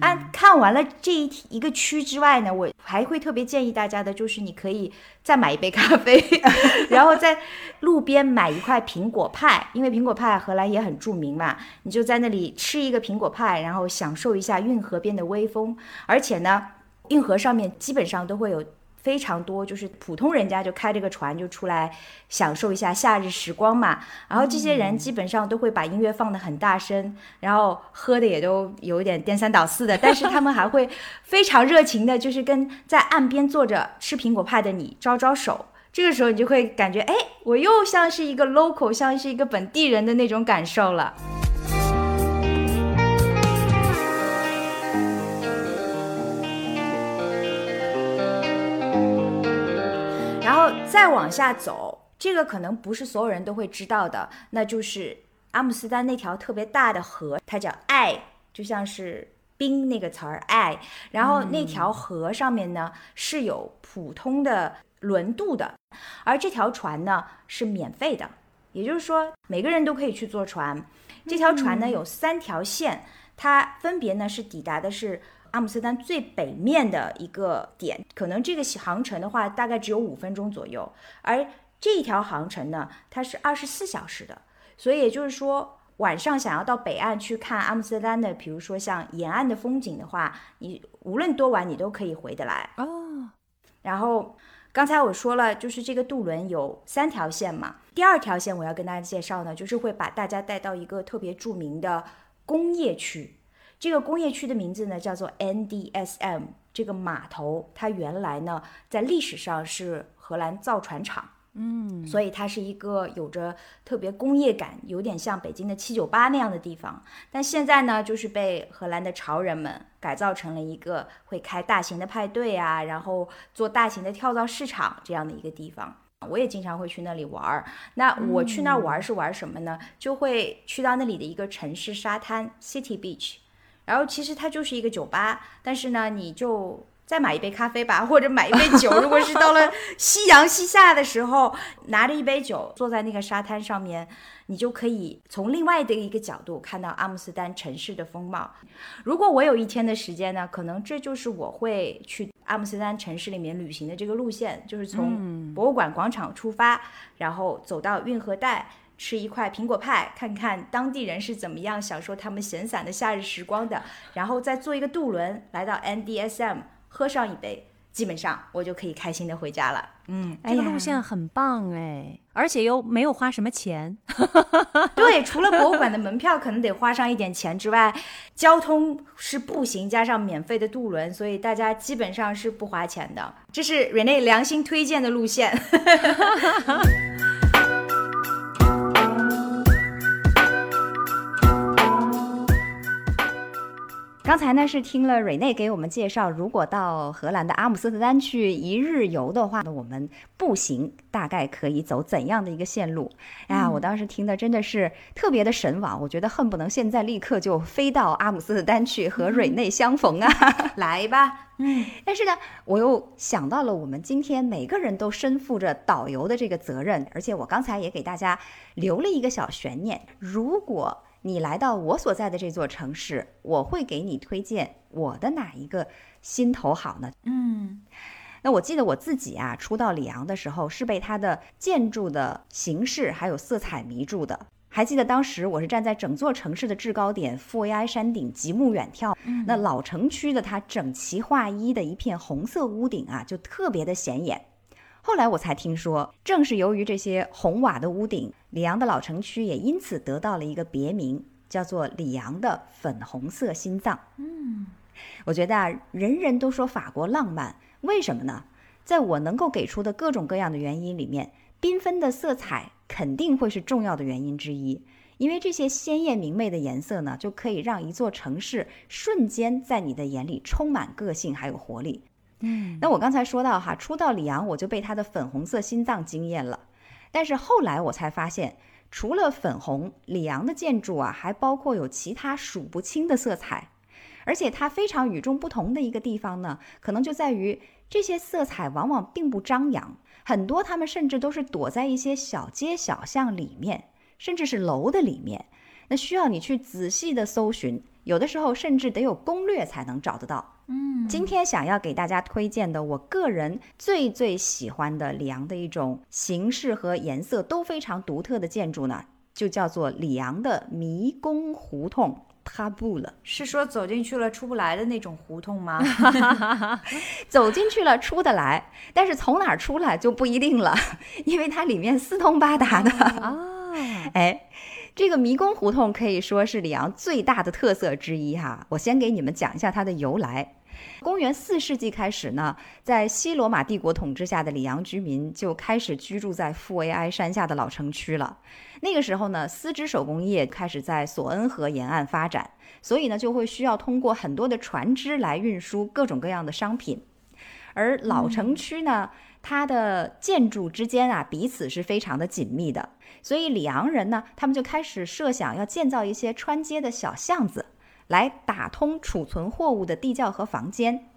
啊，看完了这一一个区之外呢，我还会特别建议大家的，就是你可以。再买一杯咖啡，然后在路边买一块苹果派，因为苹果派荷兰也很著名嘛。你就在那里吃一个苹果派，然后享受一下运河边的微风。而且呢，运河上面基本上都会有。非常多，就是普通人家就开这个船就出来享受一下夏日时光嘛。然后这些人基本上都会把音乐放得很大声，然后喝的也都有点颠三倒四的。但是他们还会 非常热情的，就是跟在岸边坐着吃苹果派的你招招手。这个时候你就会感觉，哎，我又像是一个 local，像是一个本地人的那种感受了。再往下走，这个可能不是所有人都会知道的，那就是阿姆斯丹那条特别大的河，它叫爱，就像是冰那个词儿爱。然后那条河上面呢是有普通的轮渡的，而这条船呢是免费的，也就是说每个人都可以去坐船。这条船呢有三条线，它分别呢是抵达的是。阿姆斯特丹最北面的一个点，可能这个航程的话大概只有五分钟左右，而这一条航程呢，它是二十四小时的，所以也就是说，晚上想要到北岸去看阿姆斯特丹的，比如说像沿岸的风景的话，你无论多晚你都可以回得来哦。然后刚才我说了，就是这个渡轮有三条线嘛，第二条线我要跟大家介绍呢，就是会把大家带到一个特别著名的工业区。这个工业区的名字呢，叫做 NDSM。这个码头，它原来呢，在历史上是。荷兰造船厂。嗯，所以它是一个有着特别工业感，有点像北京的七九八那样的地方。但现在呢，就是被荷兰的潮人们改造成了一个会开大型的派对啊，然后做大型的跳蚤市场这样的一个地方。我也经常会去那里玩儿。那我去那儿玩是玩什么呢？就会去到那里的一个城市沙滩 City Beach，然后其实它就是一个酒吧，但是呢，你就。再买一杯咖啡吧，或者买一杯酒。如果是到了 夕阳西下的时候，拿着一杯酒坐在那个沙滩上面，你就可以从另外的一个角度看到阿姆斯特丹城市的风貌。如果我有一天的时间呢，可能这就是我会去阿姆斯特丹城市里面旅行的这个路线，就是从博物馆广场出发，然后走到运河带，吃一块苹果派，看看当地人是怎么样享受他们闲散的夏日时光的，然后再坐一个渡轮来到 NDSM。喝上一杯，基本上我就可以开心的回家了。嗯，这个路线很棒哎，而且又没有花什么钱。对，除了博物馆的门票可能得花上一点钱之外，交通是步行加上免费的渡轮，所以大家基本上是不花钱的。这是 Rene 良心推荐的路线。刚才呢是听了瑞内给我们介绍，如果到荷兰的阿姆斯特丹去一日游的话，那我们步行大概可以走怎样的一个线路？哎呀，我当时听的真的是特别的神往，我觉得恨不能现在立刻就飞到阿姆斯特丹去和瑞内相逢啊！来吧，嗯。但是呢，我又想到了我们今天每个人都身负着导游的这个责任，而且我刚才也给大家留了一个小悬念，如果。你来到我所在的这座城市，我会给你推荐我的哪一个心头好呢？嗯，那我记得我自己啊，初到里昂的时候是被它的建筑的形式还有色彩迷住的。还记得当时我是站在整座城市的制高点富维埃山顶极目远眺，那老城区的它整齐划一的一片红色屋顶啊，就特别的显眼。后来我才听说，正是由于这些红瓦的屋顶，里昂的老城区也因此得到了一个别名，叫做里昂的粉红色心脏。嗯，我觉得啊，人人都说法国浪漫，为什么呢？在我能够给出的各种各样的原因里面，缤纷的色彩肯定会是重要的原因之一，因为这些鲜艳明媚的颜色呢，就可以让一座城市瞬间在你的眼里充满个性还有活力。嗯，那我刚才说到哈，初到里昂我就被它的粉红色心脏惊艳了，但是后来我才发现，除了粉红，里昂的建筑啊还包括有其他数不清的色彩，而且它非常与众不同的一个地方呢，可能就在于这些色彩往往并不张扬，很多它们甚至都是躲在一些小街小巷里面，甚至是楼的里面，那需要你去仔细的搜寻，有的时候甚至得有攻略才能找得到。嗯，今天想要给大家推荐的，我个人最最喜欢的里昂的一种形式和颜色都非常独特的建筑呢，就叫做里昂的迷宫胡同。他不了，是说走进去了出不来的那种胡同吗？走进去了出得来，但是从哪儿出来就不一定了，因为它里面四通八达的啊。哎，这个迷宫胡同可以说是里昂最大的特色之一哈。我先给你们讲一下它的由来。公元四世纪开始呢，在西罗马帝国统治下的里昂居民就开始居住在富维埃山下的老城区了。那个时候呢，丝织手工业开始在索恩河沿岸发展，所以呢，就会需要通过很多的船只来运输各种各样的商品。而老城区呢，它的建筑之间啊，彼此是非常的紧密的，所以里昂人呢，他们就开始设想要建造一些穿街的小巷子。来打通储存货物的地窖和房间，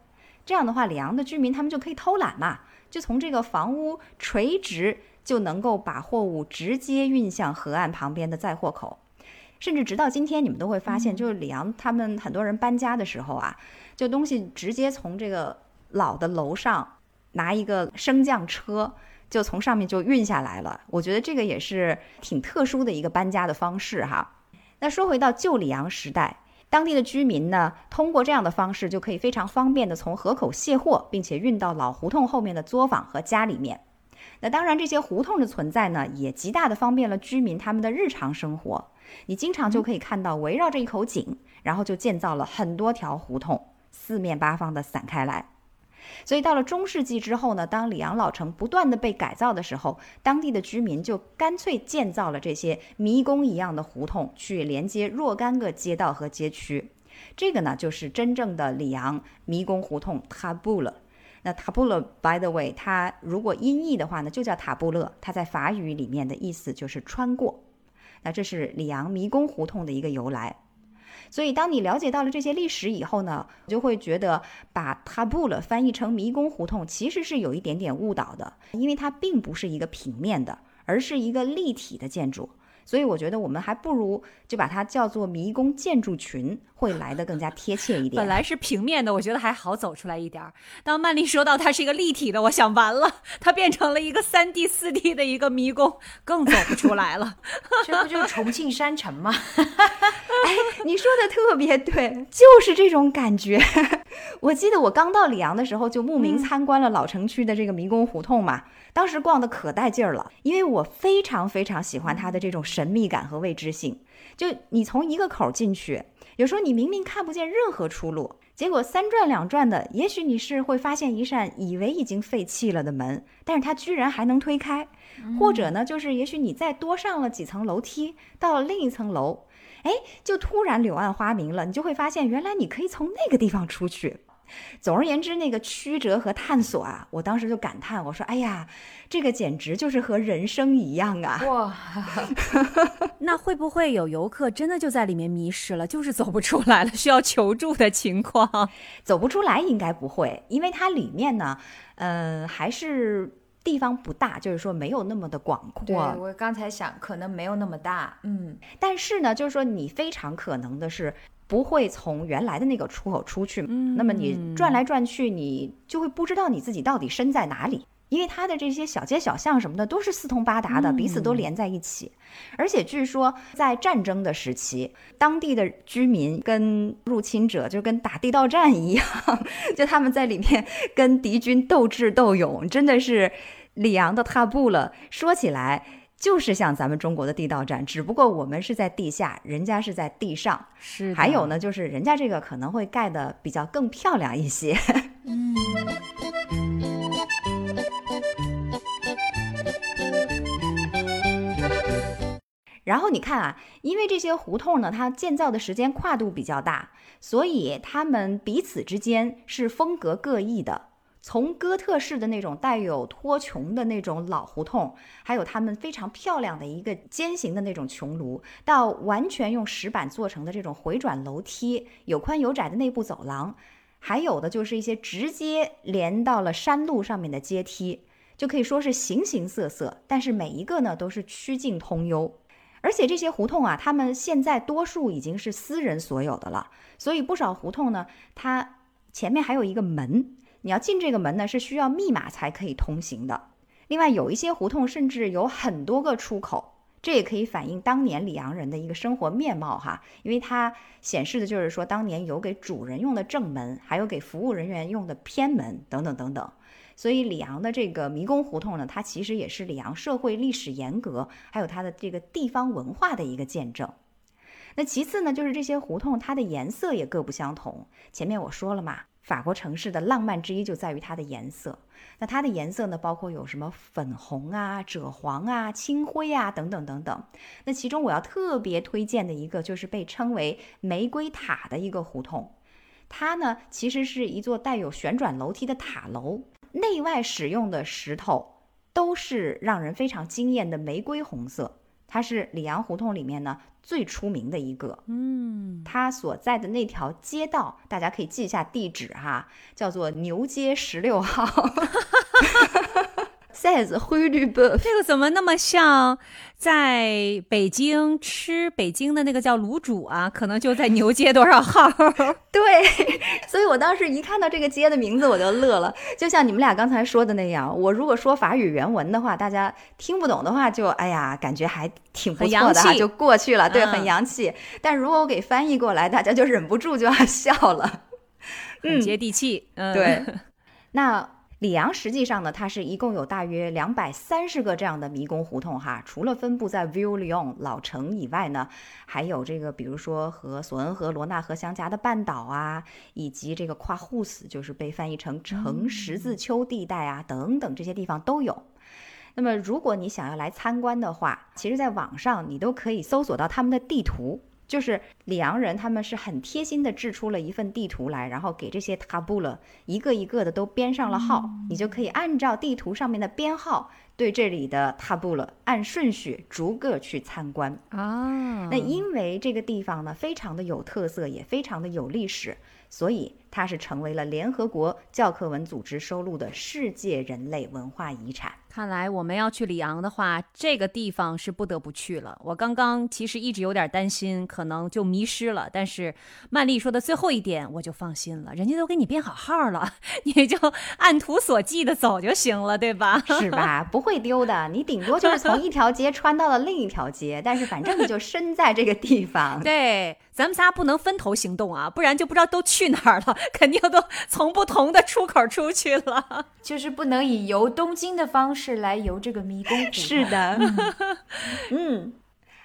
这样的话，里昂的居民他们就可以偷懒嘛，就从这个房屋垂直就能够把货物直接运向河岸旁边的载货口，甚至直到今天，你们都会发现，就是里昂他们很多人搬家的时候啊，就东西直接从这个老的楼上拿一个升降车，就从上面就运下来了。我觉得这个也是挺特殊的一个搬家的方式哈。那说回到旧里昂时代。当地的居民呢，通过这样的方式就可以非常方便的从河口卸货，并且运到老胡同后面的作坊和家里面。那当然，这些胡同的存在呢，也极大的方便了居民他们的日常生活。你经常就可以看到围绕着一口井，然后就建造了很多条胡同，四面八方的散开来。所以到了中世纪之后呢，当里昂老城不断的被改造的时候，当地的居民就干脆建造了这些迷宫一样的胡同，去连接若干个街道和街区。这个呢，就是真正的里昂迷宫胡同塔布勒。那塔布勒，by the way，它如果音译的话呢，就叫塔布勒。它在法语里面的意思就是穿过。那这是里昂迷宫胡同的一个由来。所以，当你了解到了这些历史以后呢，就会觉得把 Tabula 翻译成迷宫胡同其实是有一点点误导的，因为它并不是一个平面的，而是一个立体的建筑。所以我觉得我们还不如就把它叫做迷宫建筑群，会来的更加贴切一点。本来是平面的，我觉得还好走出来一点儿。当曼丽说到它是一个立体的，我想完了，它变成了一个三 D、四 D 的一个迷宫，更走不出来了。这不就是重庆山城吗？哎，你说的特别对，就是这种感觉。我记得我刚到里昂的时候，就慕名参观了老城区的这个迷宫胡同嘛。当时逛的可带劲儿了，因为我非常非常喜欢它的这种神秘感和未知性。就你从一个口进去，有时候你明明看不见任何出路，结果三转两转的，也许你是会发现一扇以为已经废弃了的门，但是它居然还能推开。或者呢，就是也许你再多上了几层楼梯，到了另一层楼，哎，就突然柳暗花明了，你就会发现原来你可以从那个地方出去。总而言之，那个曲折和探索啊，我当时就感叹，我说：“哎呀，这个简直就是和人生一样啊！”哇，那会不会有游客真的就在里面迷失了，就是走不出来了，需要求助的情况？走不出来应该不会，因为它里面呢，嗯，还是地方不大，就是说没有那么的广阔。对我刚才想，可能没有那么大，嗯，但是呢，就是说你非常可能的是。不会从原来的那个出口出去，嗯，那么你转来转去，你就会不知道你自己到底身在哪里，因为它的这些小街小巷什么的都是四通八达的，彼此都连在一起。而且据说在战争的时期，当地的居民跟入侵者就跟打地道战一样，就他们在里面跟敌军斗智斗勇，真的是里昂的踏步了。说起来。就是像咱们中国的地道战，只不过我们是在地下，人家是在地上。是，还有呢，就是人家这个可能会盖的比较更漂亮一些。嗯。然后你看啊，因为这些胡同呢，它建造的时间跨度比较大，所以它们彼此之间是风格各异的。从哥特式的那种带有托穹的那种老胡同，还有他们非常漂亮的一个尖形的那种穹庐，到完全用石板做成的这种回转楼梯，有宽有窄的内部走廊，还有的就是一些直接连到了山路上面的阶梯，就可以说是形形色色。但是每一个呢都是曲径通幽，而且这些胡同啊，他们现在多数已经是私人所有的了，所以不少胡同呢，它前面还有一个门。你要进这个门呢，是需要密码才可以通行的。另外，有一些胡同甚至有很多个出口，这也可以反映当年里昂人的一个生活面貌哈。因为它显示的就是说，当年有给主人用的正门，还有给服务人员用的偏门等等等等。所以，里昂的这个迷宫胡同呢，它其实也是里昂社会历史沿革，还有它的这个地方文化的一个见证。那其次呢，就是这些胡同它的颜色也各不相同。前面我说了嘛。法国城市的浪漫之一就在于它的颜色。那它的颜色呢，包括有什么粉红啊、赭黄啊、青灰啊等等等等。那其中我要特别推荐的一个，就是被称为玫瑰塔的一个胡同。它呢，其实是一座带有旋转楼梯的塔楼，内外使用的石头都是让人非常惊艳的玫瑰红色。它是里昂胡同里面呢。最出名的一个，嗯，它所在的那条街道，大家可以记一下地址哈，叫做牛街十六号。says 灰绿的，这个怎么那么像在北京吃北京的那个叫卤煮啊？可能就在牛街多少号？对，所以我当时一看到这个街的名字，我就乐了。就像你们俩刚才说的那样，我如果说法语原文的话，大家听不懂的话，就哎呀，感觉还挺不错的哈，就过去了。对，很洋气。但如果我给翻译过来，大家就忍不住就要笑了。很接地气。嗯，对。那。里昂实际上呢，它是一共有大约两百三十个这样的迷宫胡同哈。除了分布在 Villon 老城以外呢，还有这个比如说和索恩河、罗纳河相夹的半岛啊，以及这个跨户斯，就是被翻译成城十字丘地带啊等等这些地方都有。那么如果你想要来参观的话，其实在网上你都可以搜索到他们的地图。就是里昂人，他们是很贴心的制出了一份地图来，然后给这些塔布勒一个一个的都编上了号，你就可以按照地图上面的编号，对这里的塔布勒按顺序逐个去参观啊。那因为这个地方呢，非常的有特色，也非常的有历史，所以它是成为了联合国教科文组织收录的世界人类文化遗产。看来我们要去里昂的话，这个地方是不得不去了。我刚刚其实一直有点担心，可能就迷失了。但是曼丽说的最后一点，我就放心了。人家都给你编好号了，你就按图索骥的走就行了，对吧？是吧？不会丢的。你顶多就是从一条街穿到了另一条街，但是反正你就身在这个地方。对，咱们仨不能分头行动啊，不然就不知道都去哪儿了。肯定都从不同的出口出去了，就是不能以游东京的方式。来游这个迷宫。是的，嗯，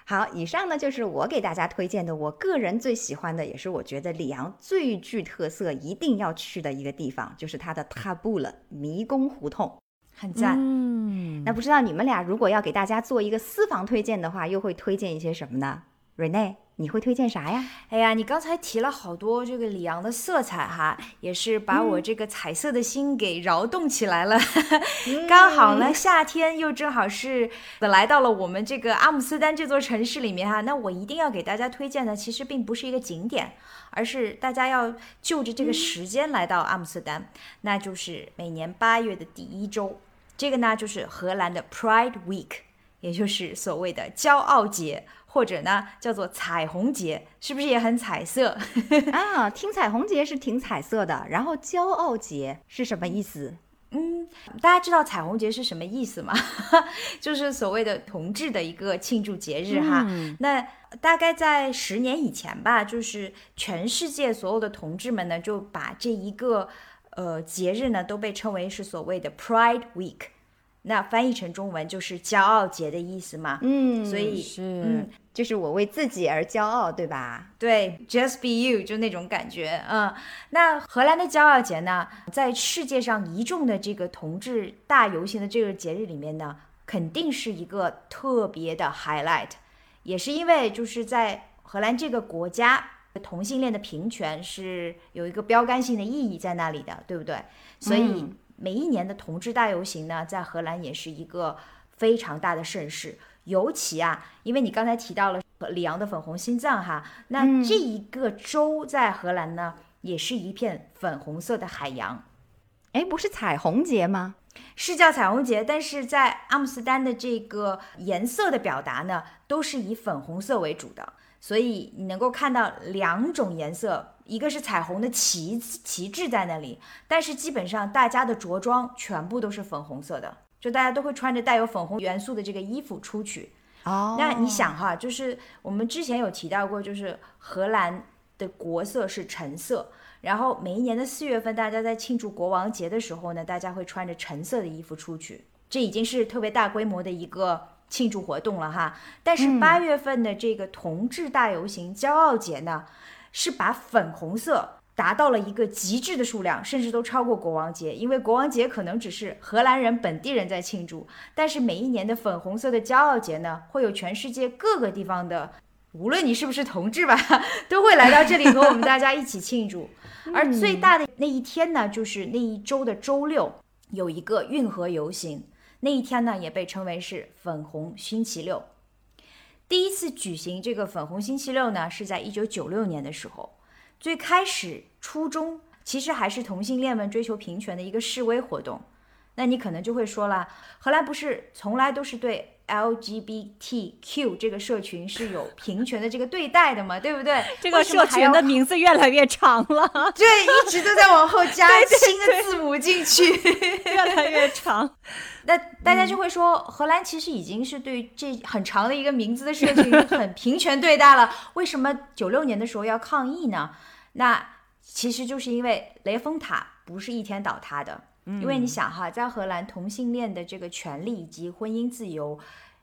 好，以上呢就是我给大家推荐的，我个人最喜欢的，也是我觉得里昂最具特色、一定要去的一个地方，就是它的塔布了迷宫胡同，很赞。嗯，那不知道你们俩如果要给大家做一个私房推荐的话，又会推荐一些什么呢？Rene。你会推荐啥呀？哎呀，你刚才提了好多这个里昂的色彩哈，也是把我这个彩色的心给扰动起来了。刚好呢，夏天又正好是来到了我们这个阿姆斯丹这座城市里面哈。那我一定要给大家推荐的，其实并不是一个景点，而是大家要就着这个时间来到阿姆斯丹，那就是每年八月的第一周，这个呢就是荷兰的 Pride Week，也就是所谓的骄傲节。或者呢，叫做彩虹节，是不是也很彩色 啊？听彩虹节是挺彩色的，然后骄傲节是什么意思？嗯，大家知道彩虹节是什么意思吗？就是所谓的同志的一个庆祝节日哈。那大概在十年以前吧，就是全世界所有的同志们呢，就把这一个呃节日呢，都被称为是所谓的 Pride Week。那翻译成中文就是骄傲节的意思嘛？嗯，所以是，嗯，就是我为自己而骄傲，对吧？对，Just be you，就那种感觉。嗯，那荷兰的骄傲节呢，在世界上一众的这个同志大游行的这个节日里面呢，肯定是一个特别的 highlight，也是因为就是在荷兰这个国家，同性恋的平权是有一个标杆性的意义在那里的，对不对？所以。每一年的同志大游行呢，在荷兰也是一个非常大的盛事。尤其啊，因为你刚才提到了里昂的粉红心脏哈，那这一个州在荷兰呢，也是一片粉红色的海洋。哎，不是彩虹节吗？是叫彩虹节，但是在阿姆斯丹的这个颜色的表达呢，都是以粉红色为主的。所以你能够看到两种颜色，一个是彩虹的旗旗帜在那里，但是基本上大家的着装全部都是粉红色的，就大家都会穿着带有粉红元素的这个衣服出去。哦，那你想哈，就是我们之前有提到过，就是荷兰的国色是橙色，然后每一年的四月份，大家在庆祝国王节的时候呢，大家会穿着橙色的衣服出去，这已经是特别大规模的一个。庆祝活动了哈，但是八月份的这个同志大游行骄傲节呢，是把粉红色达到了一个极致的数量，甚至都超过国王节。因为国王节可能只是荷兰人本地人在庆祝，但是每一年的粉红色的骄傲节呢，会有全世界各个地方的，无论你是不是同志吧，都会来到这里和我们大家一起庆祝。而最大的那一天呢，就是那一周的周六，有一个运河游行。那一天呢，也被称为是粉红星期六。第一次举行这个粉红星期六呢，是在一九九六年的时候。最开始初衷其实还是同性恋们追求平权的一个示威活动。那你可能就会说了，荷兰不是从来都是对 LGBTQ 这个社群是有平权的这个对待的嘛，对不对？这个社群的名字越来越长了，对，一直都在往后加 新的字母进去，越来越长。那大家就会说，荷兰其实已经是对这很长的一个名字的社群很平权对待了，为什么九六年的时候要抗议呢？那其实就是因为雷峰塔不是一天倒塌的。因为你想哈，在荷兰同性恋的这个权利以及婚姻自由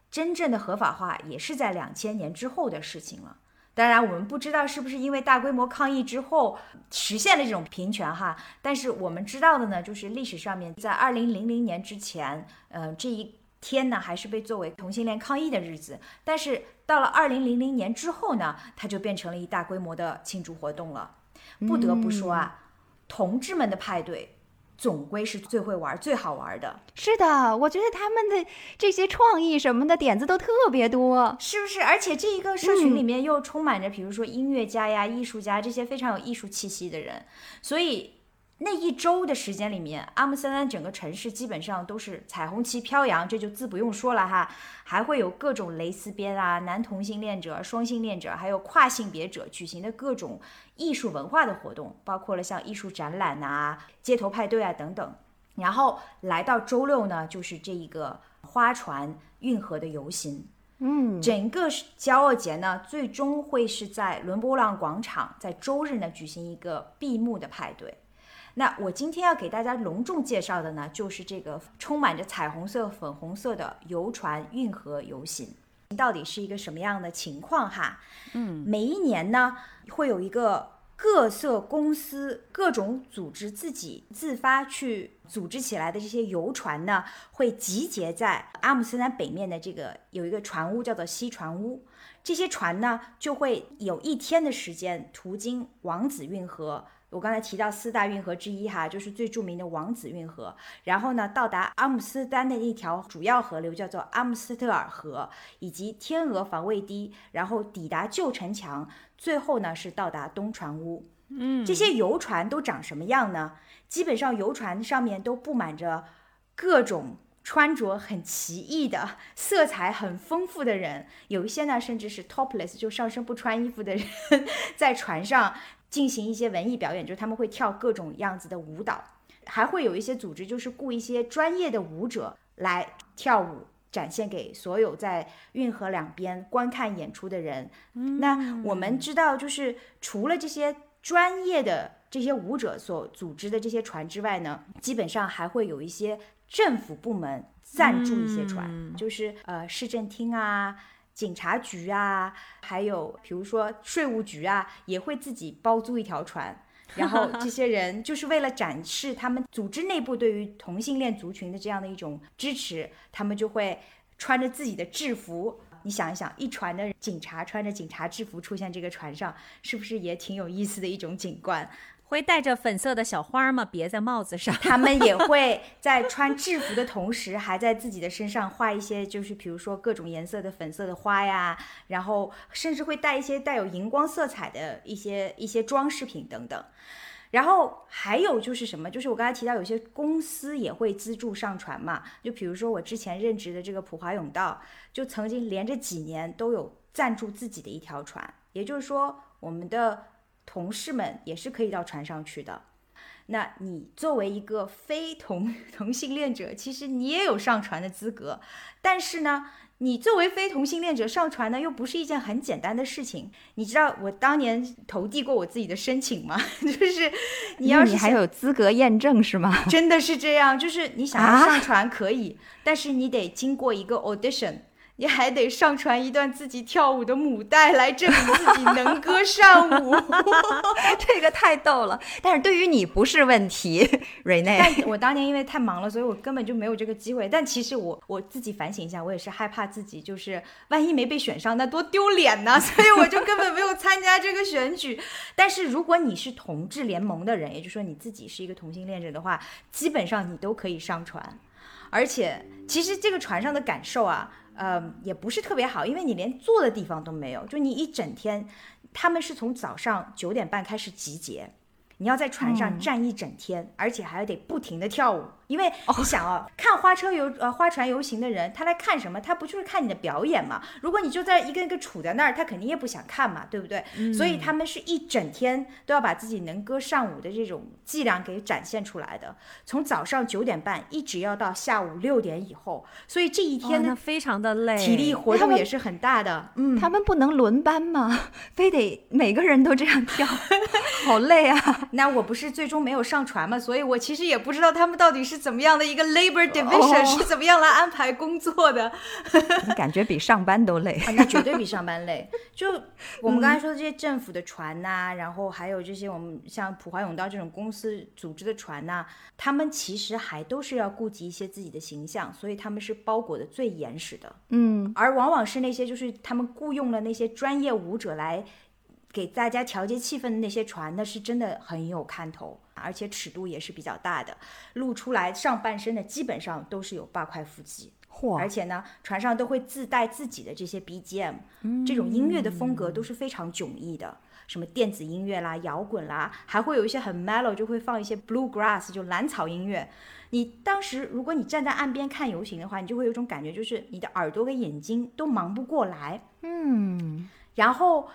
真正的合法化，也是在两千年之后的事情了。当然，我们不知道是不是因为大规模抗议之后实现了这种平权哈。但是我们知道的呢，就是历史上面在二零零零年之前，呃，这一天呢还是被作为同性恋抗议的日子。但是到了二零零零年之后呢，它就变成了一大规模的庆祝活动了。不得不说啊，同志们的派对。总归是最会玩、最好玩的。是的，我觉得他们的这些创意什么的点子都特别多，是不是？而且这一个社群里面又充满着，比如说音乐家呀、艺术家这些非常有艺术气息的人，所以。那一周的时间里面，阿姆斯特丹整个城市基本上都是彩虹旗飘扬，这就自不用说了哈。还会有各种蕾丝边啊、男同性恋者、双性恋者，还有跨性别者举行的各种艺术文化的活动，包括了像艺术展览呐、街头派对啊等等。然后来到周六呢，就是这一个花船运河的游行。嗯，整个骄傲节呢，最终会是在伦勃朗广场，在周日呢举行一个闭幕的派对。那我今天要给大家隆重介绍的呢，就是这个充满着彩虹色、粉红色的游船运河游行，到底是一个什么样的情况哈？嗯，每一年呢，会有一个各色公司、各种组织自己自发去组织起来的这些游船呢，会集结在阿姆斯特丹北面的这个有一个船屋，叫做西船屋。这些船呢，就会有一天的时间途经王子运河。我刚才提到四大运河之一哈，就是最著名的王子运河。然后呢，到达阿姆斯特丹的一条主要河流叫做阿姆斯特尔河，以及天鹅防卫堤，然后抵达旧城墙，最后呢是到达东船屋。嗯，这些游船都长什么样呢？基本上游船上面都布满着各种穿着很奇异的、色彩很丰富的人，有一些呢甚至是 topless，就上身不穿衣服的人，在船上。进行一些文艺表演，就是他们会跳各种样子的舞蹈，还会有一些组织就是雇一些专业的舞者来跳舞，展现给所有在运河两边观看演出的人。那我们知道，就是除了这些专业的这些舞者所组织的这些船之外呢，基本上还会有一些政府部门赞助一些船，就是呃市政厅啊。警察局啊，还有比如说税务局啊，也会自己包租一条船，然后这些人就是为了展示他们组织内部对于同性恋族群的这样的一种支持，他们就会穿着自己的制服。你想一想，一船的警察穿着警察制服出现这个船上，是不是也挺有意思的一种景观？会带着粉色的小花吗？别在帽子上。他们也 会在穿制服的同时，还在自己的身上画一些，就是比如说各种颜色的粉色的花呀，然后甚至会带一些带有荧光色彩的一些一些装饰品等等。然后还有就是什么？就是我刚才提到有些公司也会资助上传嘛。就比如说我之前任职的这个普华永道，就曾经连着几年都有赞助自己的一条船。也就是说，我们的。同事们也是可以到船上去的。那你作为一个非同同性恋者，其实你也有上船的资格。但是呢，你作为非同性恋者上船呢，又不是一件很简单的事情。你知道我当年投递过我自己的申请吗？就是你要是你还有资格验证是吗？真的是这样，就是你想要上船可以，但是你得经过一个 audition。你还得上传一段自己跳舞的母带来证明自己能歌善舞，这个太逗了。但是对于你不是问题，瑞内。但我当年因为太忙了，所以我根本就没有这个机会。但其实我我自己反省一下，我也是害怕自己就是万一没被选上，那多丢脸呢。所以我就根本没有参加这个选举。但是如果你是同志联盟的人，也就是说你自己是一个同性恋者的话，基本上你都可以上传。而且其实这个船上的感受啊。呃，也不是特别好，因为你连坐的地方都没有，就你一整天，他们是从早上九点半开始集结，你要在船上站一整天，而且还得不停的跳舞。因为你想啊，看花车游呃花船游行的人，他来看什么？他不就是看你的表演吗？如果你就在一个一个杵在那儿，他肯定也不想看嘛，对不对？所以他们是一整天都要把自己能歌善舞的这种伎俩给展现出来的，从早上九点半一直要到下午六点以后，所以这一天呢非常的累，体力活动也是很大的。嗯，他们不能轮班吗？非得每个人都这样跳，好累啊！那我不是最终没有上船吗，所以我其实也不知道他们到底是。是怎么样的一个 labor division，是怎么样来安排工作的？感觉比上班都累，那绝对比上班累。就我们刚才说的这些政府的船呐，然后还有这些我们像普华永道这种公司组织的船呐，他们其实还都是要顾及一些自己的形象，所以他们是包裹的最严实的。嗯，而往往是那些就是他们雇佣了那些专业舞者来。给大家调节气氛的那些船，那是真的很有看头，而且尺度也是比较大的，露出来上半身的基本上都是有八块腹肌，嚯！而且呢，船上都会自带自己的这些 BGM，这种音乐的风格都是非常迥异的，什么电子音乐啦、摇滚啦，还会有一些很 mellow，就会放一些 bluegrass，就蓝草音乐。你当时如果你站在岸边看游行的话，你就会有一种感觉，就是你的耳朵跟眼睛都忙不过来，嗯，然后。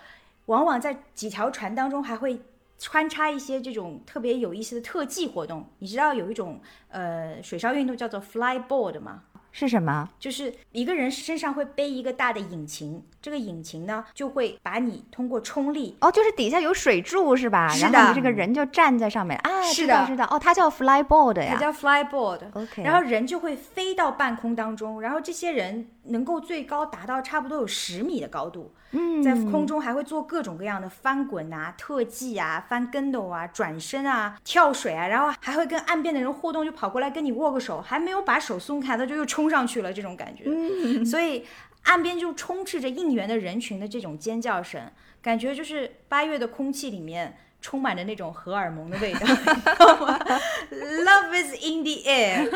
往往在几条船当中还会穿插一些这种特别有意思的特技活动。你知道有一种呃水上运动叫做 flyboard 吗？是什么？就是一个人身上会背一个大的引擎，这个引擎呢就会把你通过冲力哦，就是底下有水柱是吧？是的，这个人就站在上面啊，是的，是的，哦，它叫 flyboard 呀，它叫 flyboard。OK，然后人就会飞到半空当中，然后这些人能够最高达到差不多有十米的高度，嗯，在空中还会做各种各样的翻滚啊、特技啊、翻跟斗啊、转身啊、跳水啊，然后还会跟岸边的人互动，就跑过来跟你握个手，还没有把手松开，他就又冲上去了，这种感觉。所以岸边就充斥着应援的人群的这种尖叫声，感觉就是八月的空气里面充满着那种荷尔蒙的味道。Love is in the air。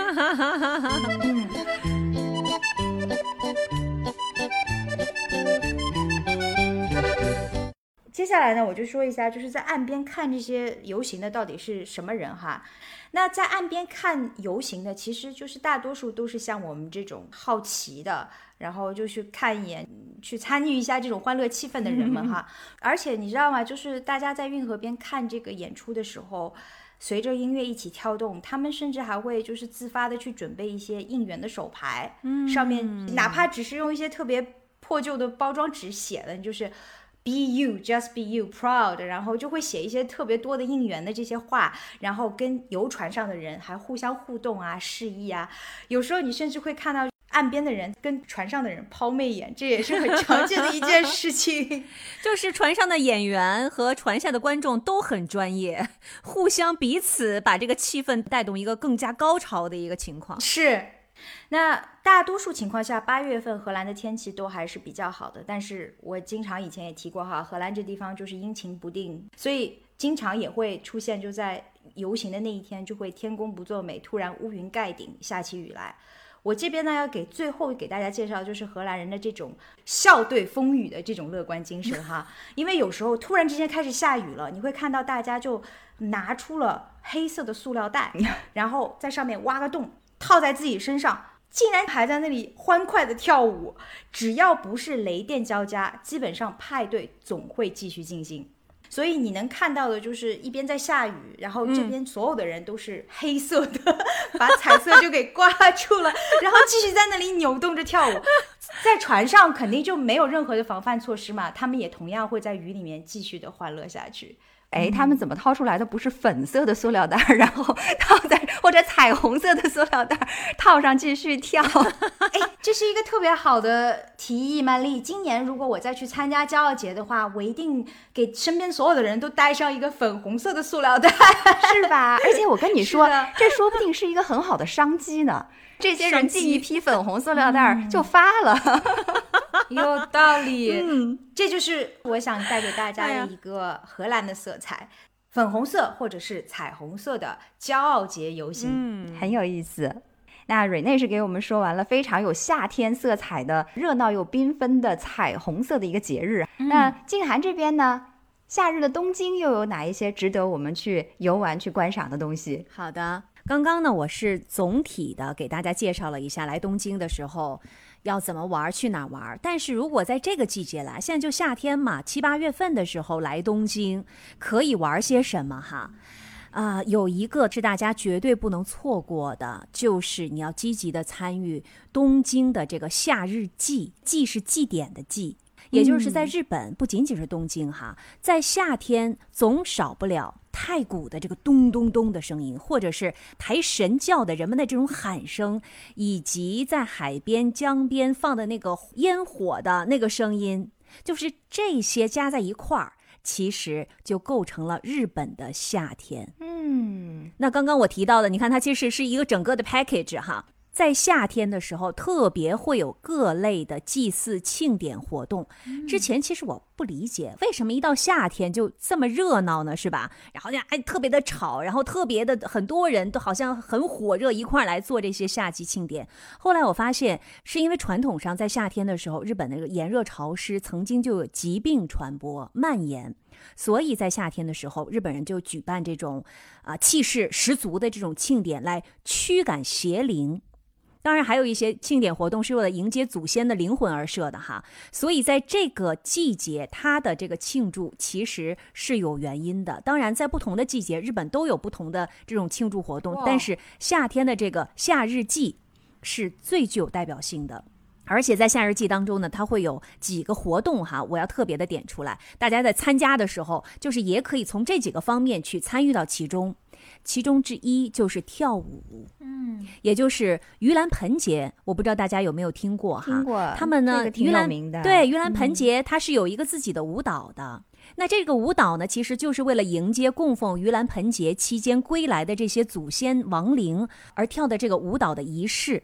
接下来呢，我就说一下，就是在岸边看这些游行的到底是什么人哈。那在岸边看游行的，其实就是大多数都是像我们这种好奇的，然后就去看一眼、去参与一下这种欢乐气氛的人们哈。而且你知道吗？就是大家在运河边看这个演出的时候，随着音乐一起跳动，他们甚至还会就是自发的去准备一些应援的手牌，嗯，上面哪怕只是用一些特别破旧的包装纸写的，就是。Be you, just be you, proud。然后就会写一些特别多的应援的这些话，然后跟游船上的人还互相互动啊，示意啊。有时候你甚至会看到岸边的人跟船上的人抛媚眼，这也是很常见的一件事情。就是船上的演员和船下的观众都很专业，互相彼此把这个气氛带动一个更加高潮的一个情况。是。那大多数情况下，八月份荷兰的天气都还是比较好的。但是我经常以前也提过哈，荷兰这地方就是阴晴不定，所以经常也会出现，就在游行的那一天就会天公不作美，突然乌云盖顶，下起雨来。我这边呢要给最后给大家介绍，就是荷兰人的这种笑对风雨的这种乐观精神哈。因为有时候突然之间开始下雨了，你会看到大家就拿出了黑色的塑料袋，然后在上面挖个洞。套在自己身上，竟然还在那里欢快的跳舞。只要不是雷电交加，基本上派对总会继续进行。所以你能看到的就是一边在下雨，然后这边所有的人都是黑色的，把彩色就给挂住了，然后继续在那里扭动着跳舞。在船上肯定就没有任何的防范措施嘛，他们也同样会在雨里面继续的欢乐下去。哎，他们怎么掏出来的不是粉色的塑料袋，然后套在或者彩虹色的塑料袋套上继续跳？哎，这是一个特别好的提议，曼丽。今年如果我再去参加骄傲节的话，我一定给身边所有的人都带上一个粉红色的塑料袋，是吧？而且我跟你说，这说不定是一个很好的商机呢。这些人进一批粉红塑料袋就发了。有道理，嗯，这就是我想带给大家的一个荷兰的色彩，粉红色或者是彩虹色的骄傲节游行，嗯，很有意思。那瑞内是给我们说完了非常有夏天色彩的热闹又缤纷的彩虹色的一个节日。那静涵这边呢，夏日的东京又有哪一些值得我们去游玩、去观赏的东西？好的，刚刚呢，我是总体的给大家介绍了一下来东京的时候。要怎么玩？去哪玩？但是如果在这个季节来，现在就夏天嘛，七八月份的时候来东京，可以玩些什么哈？啊，有一个是大家绝对不能错过的，就是你要积极的参与东京的这个夏日祭，祭是祭典的祭。也就是在日本，不仅仅是东京哈，在夏天总少不了太鼓的这个咚咚咚的声音，或者是抬神轿的人们的这种喊声，以及在海边、江边放的那个烟火的那个声音，就是这些加在一块儿。其实就构成了日本的夏天。嗯，那刚刚我提到的，你看它其实是一个整个的 package 哈。在夏天的时候，特别会有各类的祭祀庆典活动。之前其实我不理解，为什么一到夏天就这么热闹呢？是吧？然后呀，哎，特别的吵，然后特别的很多人都好像很火热，一块儿来做这些夏季庆典。后来我发现，是因为传统上在夏天的时候，日本那个炎热潮湿，曾经就有疾病传播蔓延，所以在夏天的时候，日本人就举办这种啊气势十足的这种庆典来驱赶邪灵。当然，还有一些庆典活动是为了迎接祖先的灵魂而设的哈，所以在这个季节，它的这个庆祝其实是有原因的。当然，在不同的季节，日本都有不同的这种庆祝活动，但是夏天的这个夏日祭是最具有代表性的。而且在夏日祭当中呢，它会有几个活动哈，我要特别的点出来，大家在参加的时候，就是也可以从这几个方面去参与到其中。其中之一就是跳舞，嗯，也就是盂兰盆节，我不知道大家有没有听过哈？听过。他们呢，盂兰。对，盂兰盆节它是有一个自己的舞蹈的。那这个舞蹈呢，其实就是为了迎接供奉盂兰盆节期间归来的这些祖先亡灵而跳的这个舞蹈的仪式。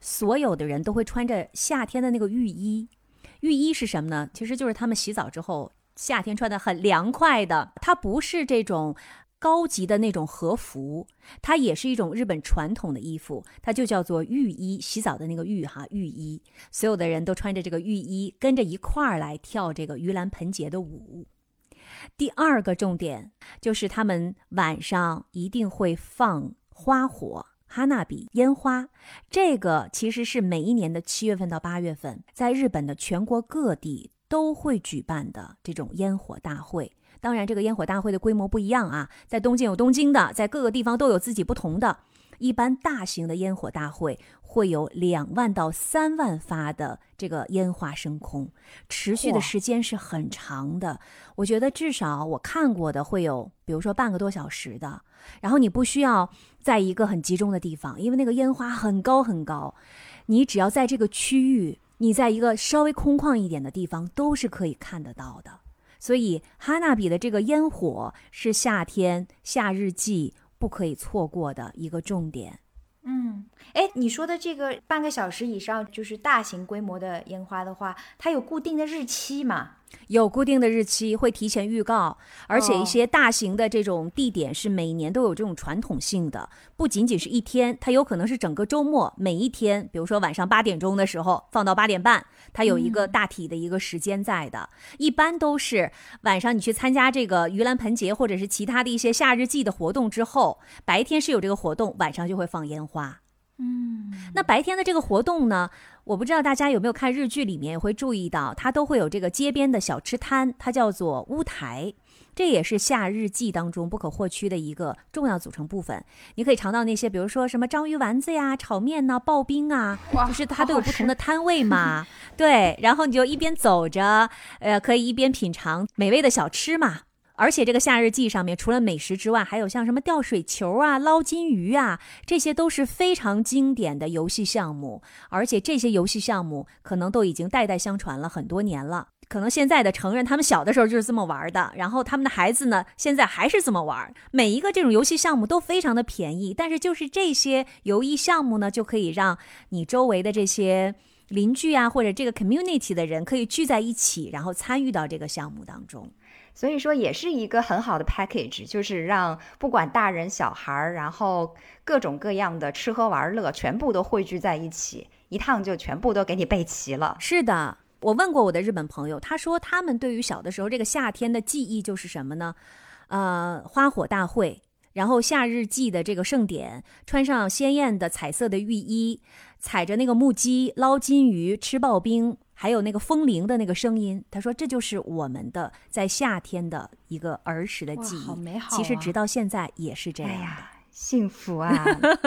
所有的人都会穿着夏天的那个浴衣，浴衣是什么呢？其实就是他们洗澡之后夏天穿的很凉快的，它不是这种。高级的那种和服，它也是一种日本传统的衣服，它就叫做浴衣，洗澡的那个浴哈浴衣，所有的人都穿着这个浴衣，跟着一块儿来跳这个盂兰盆节的舞。第二个重点就是他们晚上一定会放花火，哈纳比烟花，这个其实是每一年的七月份到八月份，在日本的全国各地都会举办的这种烟火大会。当然，这个烟火大会的规模不一样啊，在东京有东京的，在各个地方都有自己不同的。一般大型的烟火大会会有两万到三万发的这个烟花升空，持续的时间是很长的。我觉得至少我看过的会有，比如说半个多小时的。然后你不需要在一个很集中的地方，因为那个烟花很高很高，你只要在这个区域，你在一个稍微空旷一点的地方都是可以看得到的。所以，哈纳比的这个烟火是夏天夏日季不可以错过的一个重点。嗯，哎，你说的这个半个小时以上就是大型规模的烟花的话，它有固定的日期吗？有固定的日期，会提前预告，而且一些大型的这种地点是每年都有这种传统性的，不仅仅是一天，它有可能是整个周末，每一天，比如说晚上八点钟的时候放到八点半，它有一个大体的一个时间在的。一般都是晚上你去参加这个盂兰盆节或者是其他的一些夏日祭的活动之后，白天是有这个活动，晚上就会放烟花。嗯，那白天的这个活动呢？我不知道大家有没有看日剧，里面会注意到它都会有这个街边的小吃摊，它叫做乌台，这也是夏日记当中不可或缺的一个重要组成部分。你可以尝到那些，比如说什么章鱼丸子呀、炒面呐、刨冰啊，就是它都有不同的摊位嘛。对，然后你就一边走着，呃，可以一边品尝美味的小吃嘛。而且这个夏日祭上面，除了美食之外，还有像什么吊水球啊、捞金鱼啊，这些都是非常经典的游戏项目。而且这些游戏项目可能都已经代代相传了很多年了。可能现在的成人他们小的时候就是这么玩的，然后他们的孩子呢，现在还是这么玩。每一个这种游戏项目都非常的便宜，但是就是这些游艺项目呢，就可以让你周围的这些邻居啊，或者这个 community 的人可以聚在一起，然后参与到这个项目当中。所以说也是一个很好的 package，就是让不管大人小孩儿，然后各种各样的吃喝玩乐全部都汇聚在一起，一趟就全部都给你备齐了。是的，我问过我的日本朋友，他说他们对于小的时候这个夏天的记忆就是什么呢？呃，花火大会，然后夏日祭的这个盛典，穿上鲜艳的彩色的浴衣，踩着那个木屐捞金鱼，吃刨冰。还有那个风铃的那个声音，他说这就是我们的在夏天的一个儿时的记忆。好美好！其实直到现在也是这样的，幸福啊！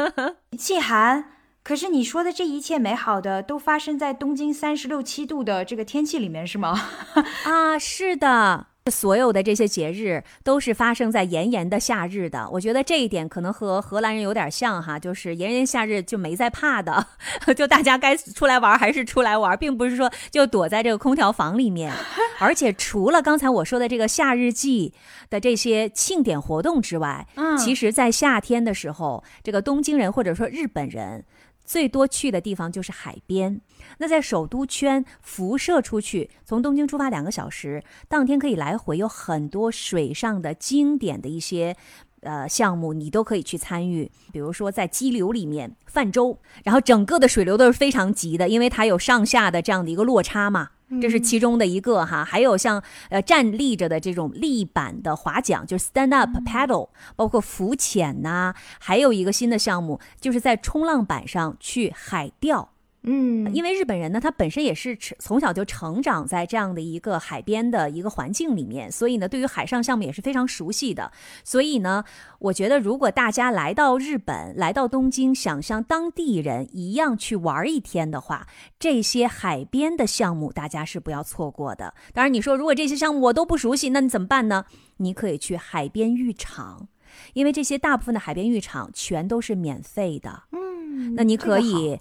季寒，可是你说的这一切美好的都发生在东京三十六七度的这个天气里面是吗？啊，是的。所有的这些节日都是发生在炎炎的夏日的，我觉得这一点可能和荷兰人有点像哈，就是炎炎夏日就没在怕的，就大家该出来玩还是出来玩，并不是说就躲在这个空调房里面。而且除了刚才我说的这个夏日祭的这些庆典活动之外，嗯，其实，在夏天的时候，这个东京人或者说日本人。最多去的地方就是海边。那在首都圈辐射出去，从东京出发两个小时，当天可以来回有很多水上的经典的一些呃项目，你都可以去参与。比如说在激流里面泛舟，然后整个的水流都是非常急的，因为它有上下的这样的一个落差嘛。这是其中的一个哈，还有像呃站立着的这种立板的划桨，就是 stand up paddle，包括浮潜呐，还有一个新的项目，就是在冲浪板上去海钓。嗯，因为日本人呢，他本身也是从小就成长在这样的一个海边的一个环境里面，所以呢，对于海上项目也是非常熟悉的。所以呢，我觉得如果大家来到日本，来到东京，想像当地人一样去玩一天的话，这些海边的项目大家是不要错过的。当然，你说如果这些项目我都不熟悉，那你怎么办呢？你可以去海边浴场，因为这些大部分的海边浴场全都是免费的。嗯，那你可以。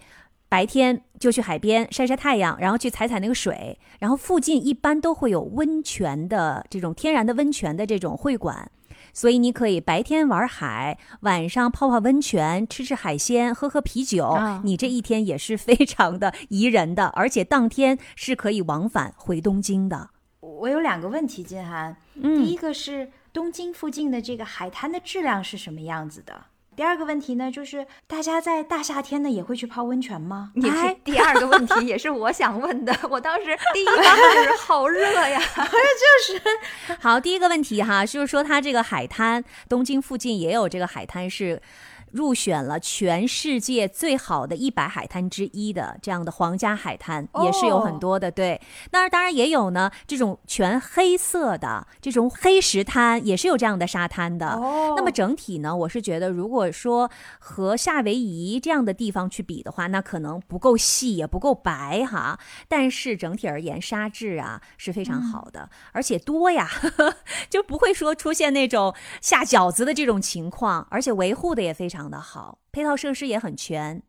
白天就去海边晒晒太阳，然后去踩踩那个水，然后附近一般都会有温泉的这种天然的温泉的这种会馆，所以你可以白天玩海，晚上泡泡温泉，吃吃海鲜，喝喝啤酒，你这一天也是非常的宜人的，而且当天是可以往返回东京的。我有两个问题，金涵，第一个是东京附近的这个海滩的质量是什么样子的？第二个问题呢，就是大家在大夏天呢也会去泡温泉吗？哎，第二个问题也是我想问的。我当时 第一反应是好热呀，就是好。第一个问题哈，就是说它这个海滩，东京附近也有这个海滩是。入选了全世界最好的一百海滩之一的这样的皇家海滩，也是有很多的。对，那当然也有呢，这种全黑色的这种黑石滩也是有这样的沙滩的。那么整体呢，我是觉得，如果说和夏威夷这样的地方去比的话，那可能不够细也不够白哈。但是整体而言，沙质啊是非常好的，而且多呀，就不会说出现那种下饺子的这种情况，而且维护的也非常。的好，配套设施也很全。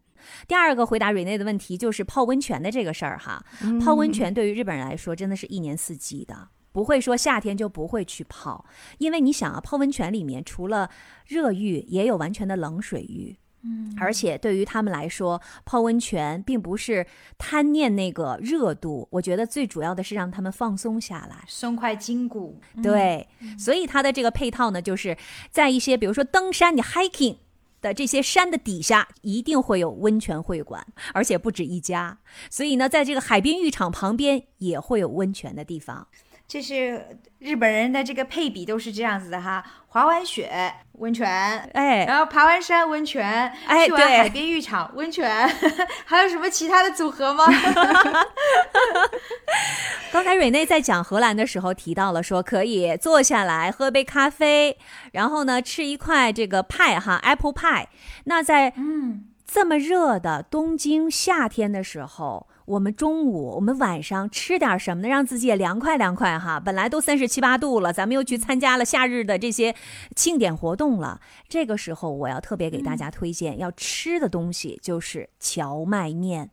第二个回答瑞内的问题就是泡温泉的这个事儿哈。泡温泉对于日本人来说真的是一年四季的，不会说夏天就不会去泡，因为你想啊，泡温泉里面除了热浴，也有完全的冷水浴。嗯，而且对于他们来说，泡温泉并不是贪念那个热度，我觉得最主要的是让他们放松下来，松快筋骨。对，所以它的这个配套呢，就是在一些比如说登山，你 hiking。的这些山的底下一定会有温泉会馆，而且不止一家。所以呢，在这个海滨浴场旁边也会有温泉的地方。这是日本人的这个配比都是这样子的哈，滑完雪温泉，哎，然后爬完山温泉，哎，去完海边浴场温泉，还有什么其他的组合吗？刚才瑞内在讲荷兰的时候提到了，说可以坐下来喝杯咖啡，然后呢吃一块这个派哈，apple pie。那在嗯这么热的东京夏天的时候。我们中午，我们晚上吃点什么呢？让自己也凉快凉快哈。本来都三十七八度了，咱们又去参加了夏日的这些庆典活动了。这个时候，我要特别给大家推荐要吃的东西，就是荞麦面。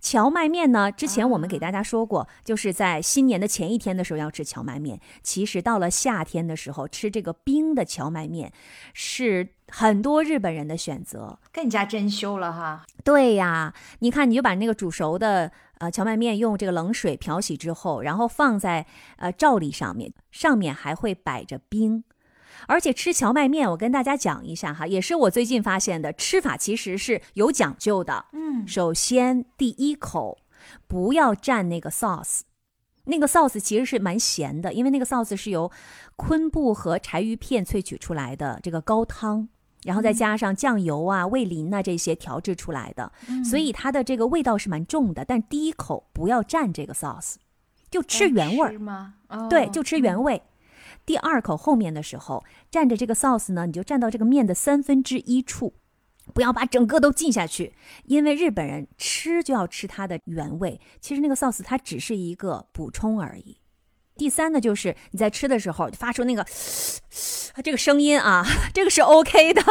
荞麦面呢，之前我们给大家说过，就是在新年的前一天的时候要吃荞麦面。其实到了夏天的时候，吃这个冰的荞麦面是。很多日本人的选择更加珍馐了哈。对呀，你看，你就把那个煮熟的呃荞麦面用这个冷水漂洗之后，然后放在呃罩里上面，上面还会摆着冰。而且吃荞麦面，我跟大家讲一下哈，也是我最近发现的吃法，其实是有讲究的。嗯，首先第一口不要蘸那个 sauce。那个 sauce 其实是蛮咸的，因为那个 sauce 是由昆布和柴鱼片萃取出来的这个高汤。然后再加上酱油啊、味淋啊这些调制出来的，所以它的这个味道是蛮重的。但第一口不要蘸这个 sauce，就吃原味儿吗？对，就吃原味。第二口后面的时候蘸着这个 sauce 呢，你就蘸到这个面的三分之一处，不要把整个都浸下去，因为日本人吃就要吃它的原味。其实那个 sauce 它只是一个补充而已。第三呢，就是你在吃的时候发出那个 这个声音啊，这个是 OK 的，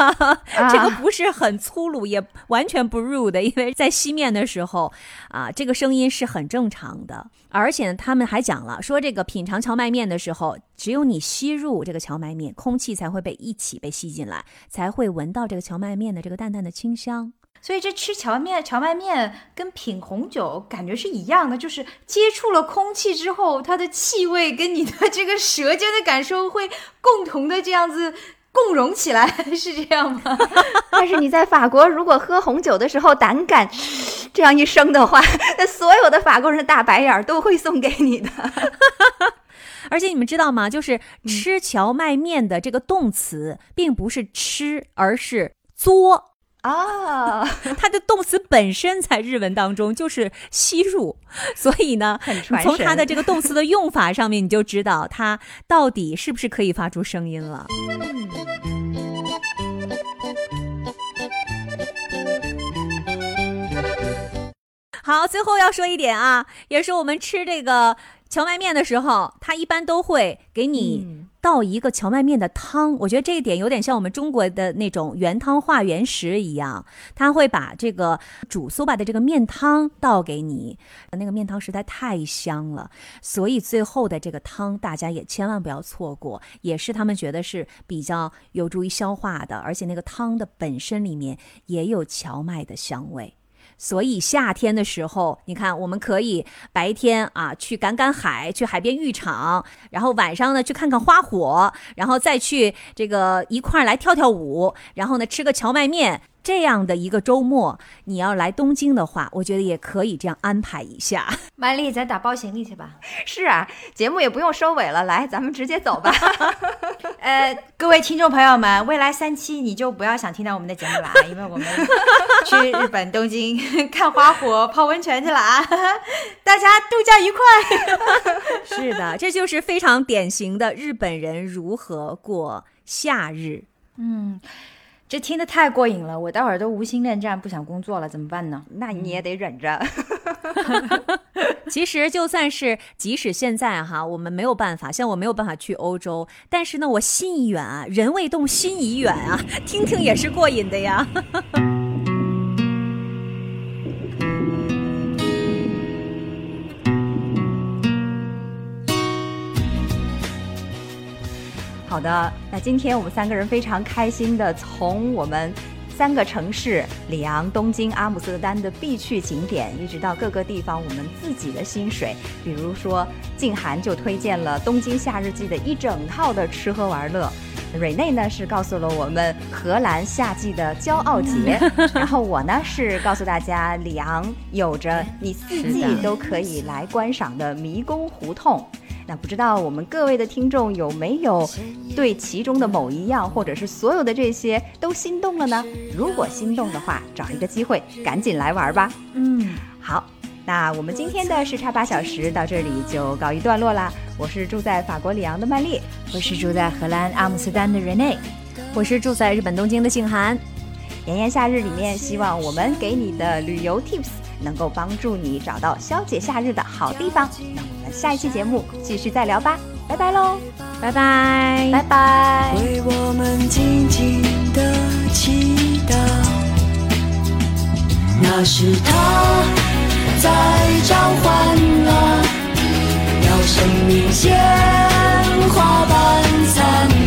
这个不是很粗鲁，也完全不 rude，因为在吸面的时候啊，这个声音是很正常的。而且他们还讲了，说这个品尝荞麦面的时候，只有你吸入这个荞麦面，空气才会被一起被吸进来，才会闻到这个荞麦面的这个淡淡的清香。所以这吃荞面荞麦面跟品红酒感觉是一样的，就是接触了空气之后，它的气味跟你的这个舌尖的感受会共同的这样子共融起来，是这样吗？但是你在法国如果喝红酒的时候胆敢这样一声的话，那所有的法国人的大白眼都会送给你的。而且你们知道吗？就是吃荞麦面的这个动词并不是吃，而是嘬。啊，它的动词本身在日文当中就是吸入，所以呢，从它的这个动词的用法上面，你就知道它到底是不是可以发出声音了。好，最后要说一点啊，也是我们吃这个荞麦面的时候，它一般都会给你。倒一个荞麦面的汤，我觉得这一点有点像我们中国的那种原汤化原食一样，他会把这个煮 soba 的这个面汤倒给你，那个面汤实在太香了，所以最后的这个汤大家也千万不要错过，也是他们觉得是比较有助于消化的，而且那个汤的本身里面也有荞麦的香味。所以夏天的时候，你看，我们可以白天啊去赶赶海，去海边浴场，然后晚上呢去看看花火，然后再去这个一块儿来跳跳舞，然后呢吃个荞麦面。这样的一个周末，你要来东京的话，我觉得也可以这样安排一下。曼丽，咱打包行李去吧。是啊，节目也不用收尾了，来，咱们直接走吧。呃，各位听众朋友们，未来三期你就不要想听到我们的节目了啊，因为我们去日本东京看花火、泡温泉去了啊，大家度假愉快。是的，这就是非常典型的日本人如何过夏日。嗯。这听得太过瘾了，我待会儿都无心恋战，不想工作了，怎么办呢？那你也得忍着。其实就算是即使现在哈，我们没有办法，像我没有办法去欧洲，但是呢，我心已远啊，人未动，心已远啊，听听也是过瘾的呀。好的，那今天我们三个人非常开心的从我们三个城市里昂、东京、阿姆斯特丹的必去景点，一直到各个地方我们自己的薪水，比如说静涵就推荐了东京夏日季的一整套的吃喝玩乐，瑞内呢是告诉了我们荷兰夏季的骄傲节，然后我呢是告诉大家里昂有着你四季都可以来观赏的迷宫胡同。那不知道我们各位的听众有没有对其中的某一样，或者是所有的这些都心动了呢？如果心动的话，找一个机会赶紧来玩吧。嗯，好，那我们今天的时差八小时到这里就告一段落啦。我是住在法国里昂的曼丽，我是住在荷兰阿姆斯特丹的 Rene，我是住在日本东京的静涵。炎炎夏日里面，希望我们给你的旅游 tips 能够帮助你找到消解夏日的好地方。那我们下一期节目继续再聊吧，拜拜喽，拜拜，拜拜。为我们静静的祈祷，那是他在召唤啊，要生命鲜花般灿烂，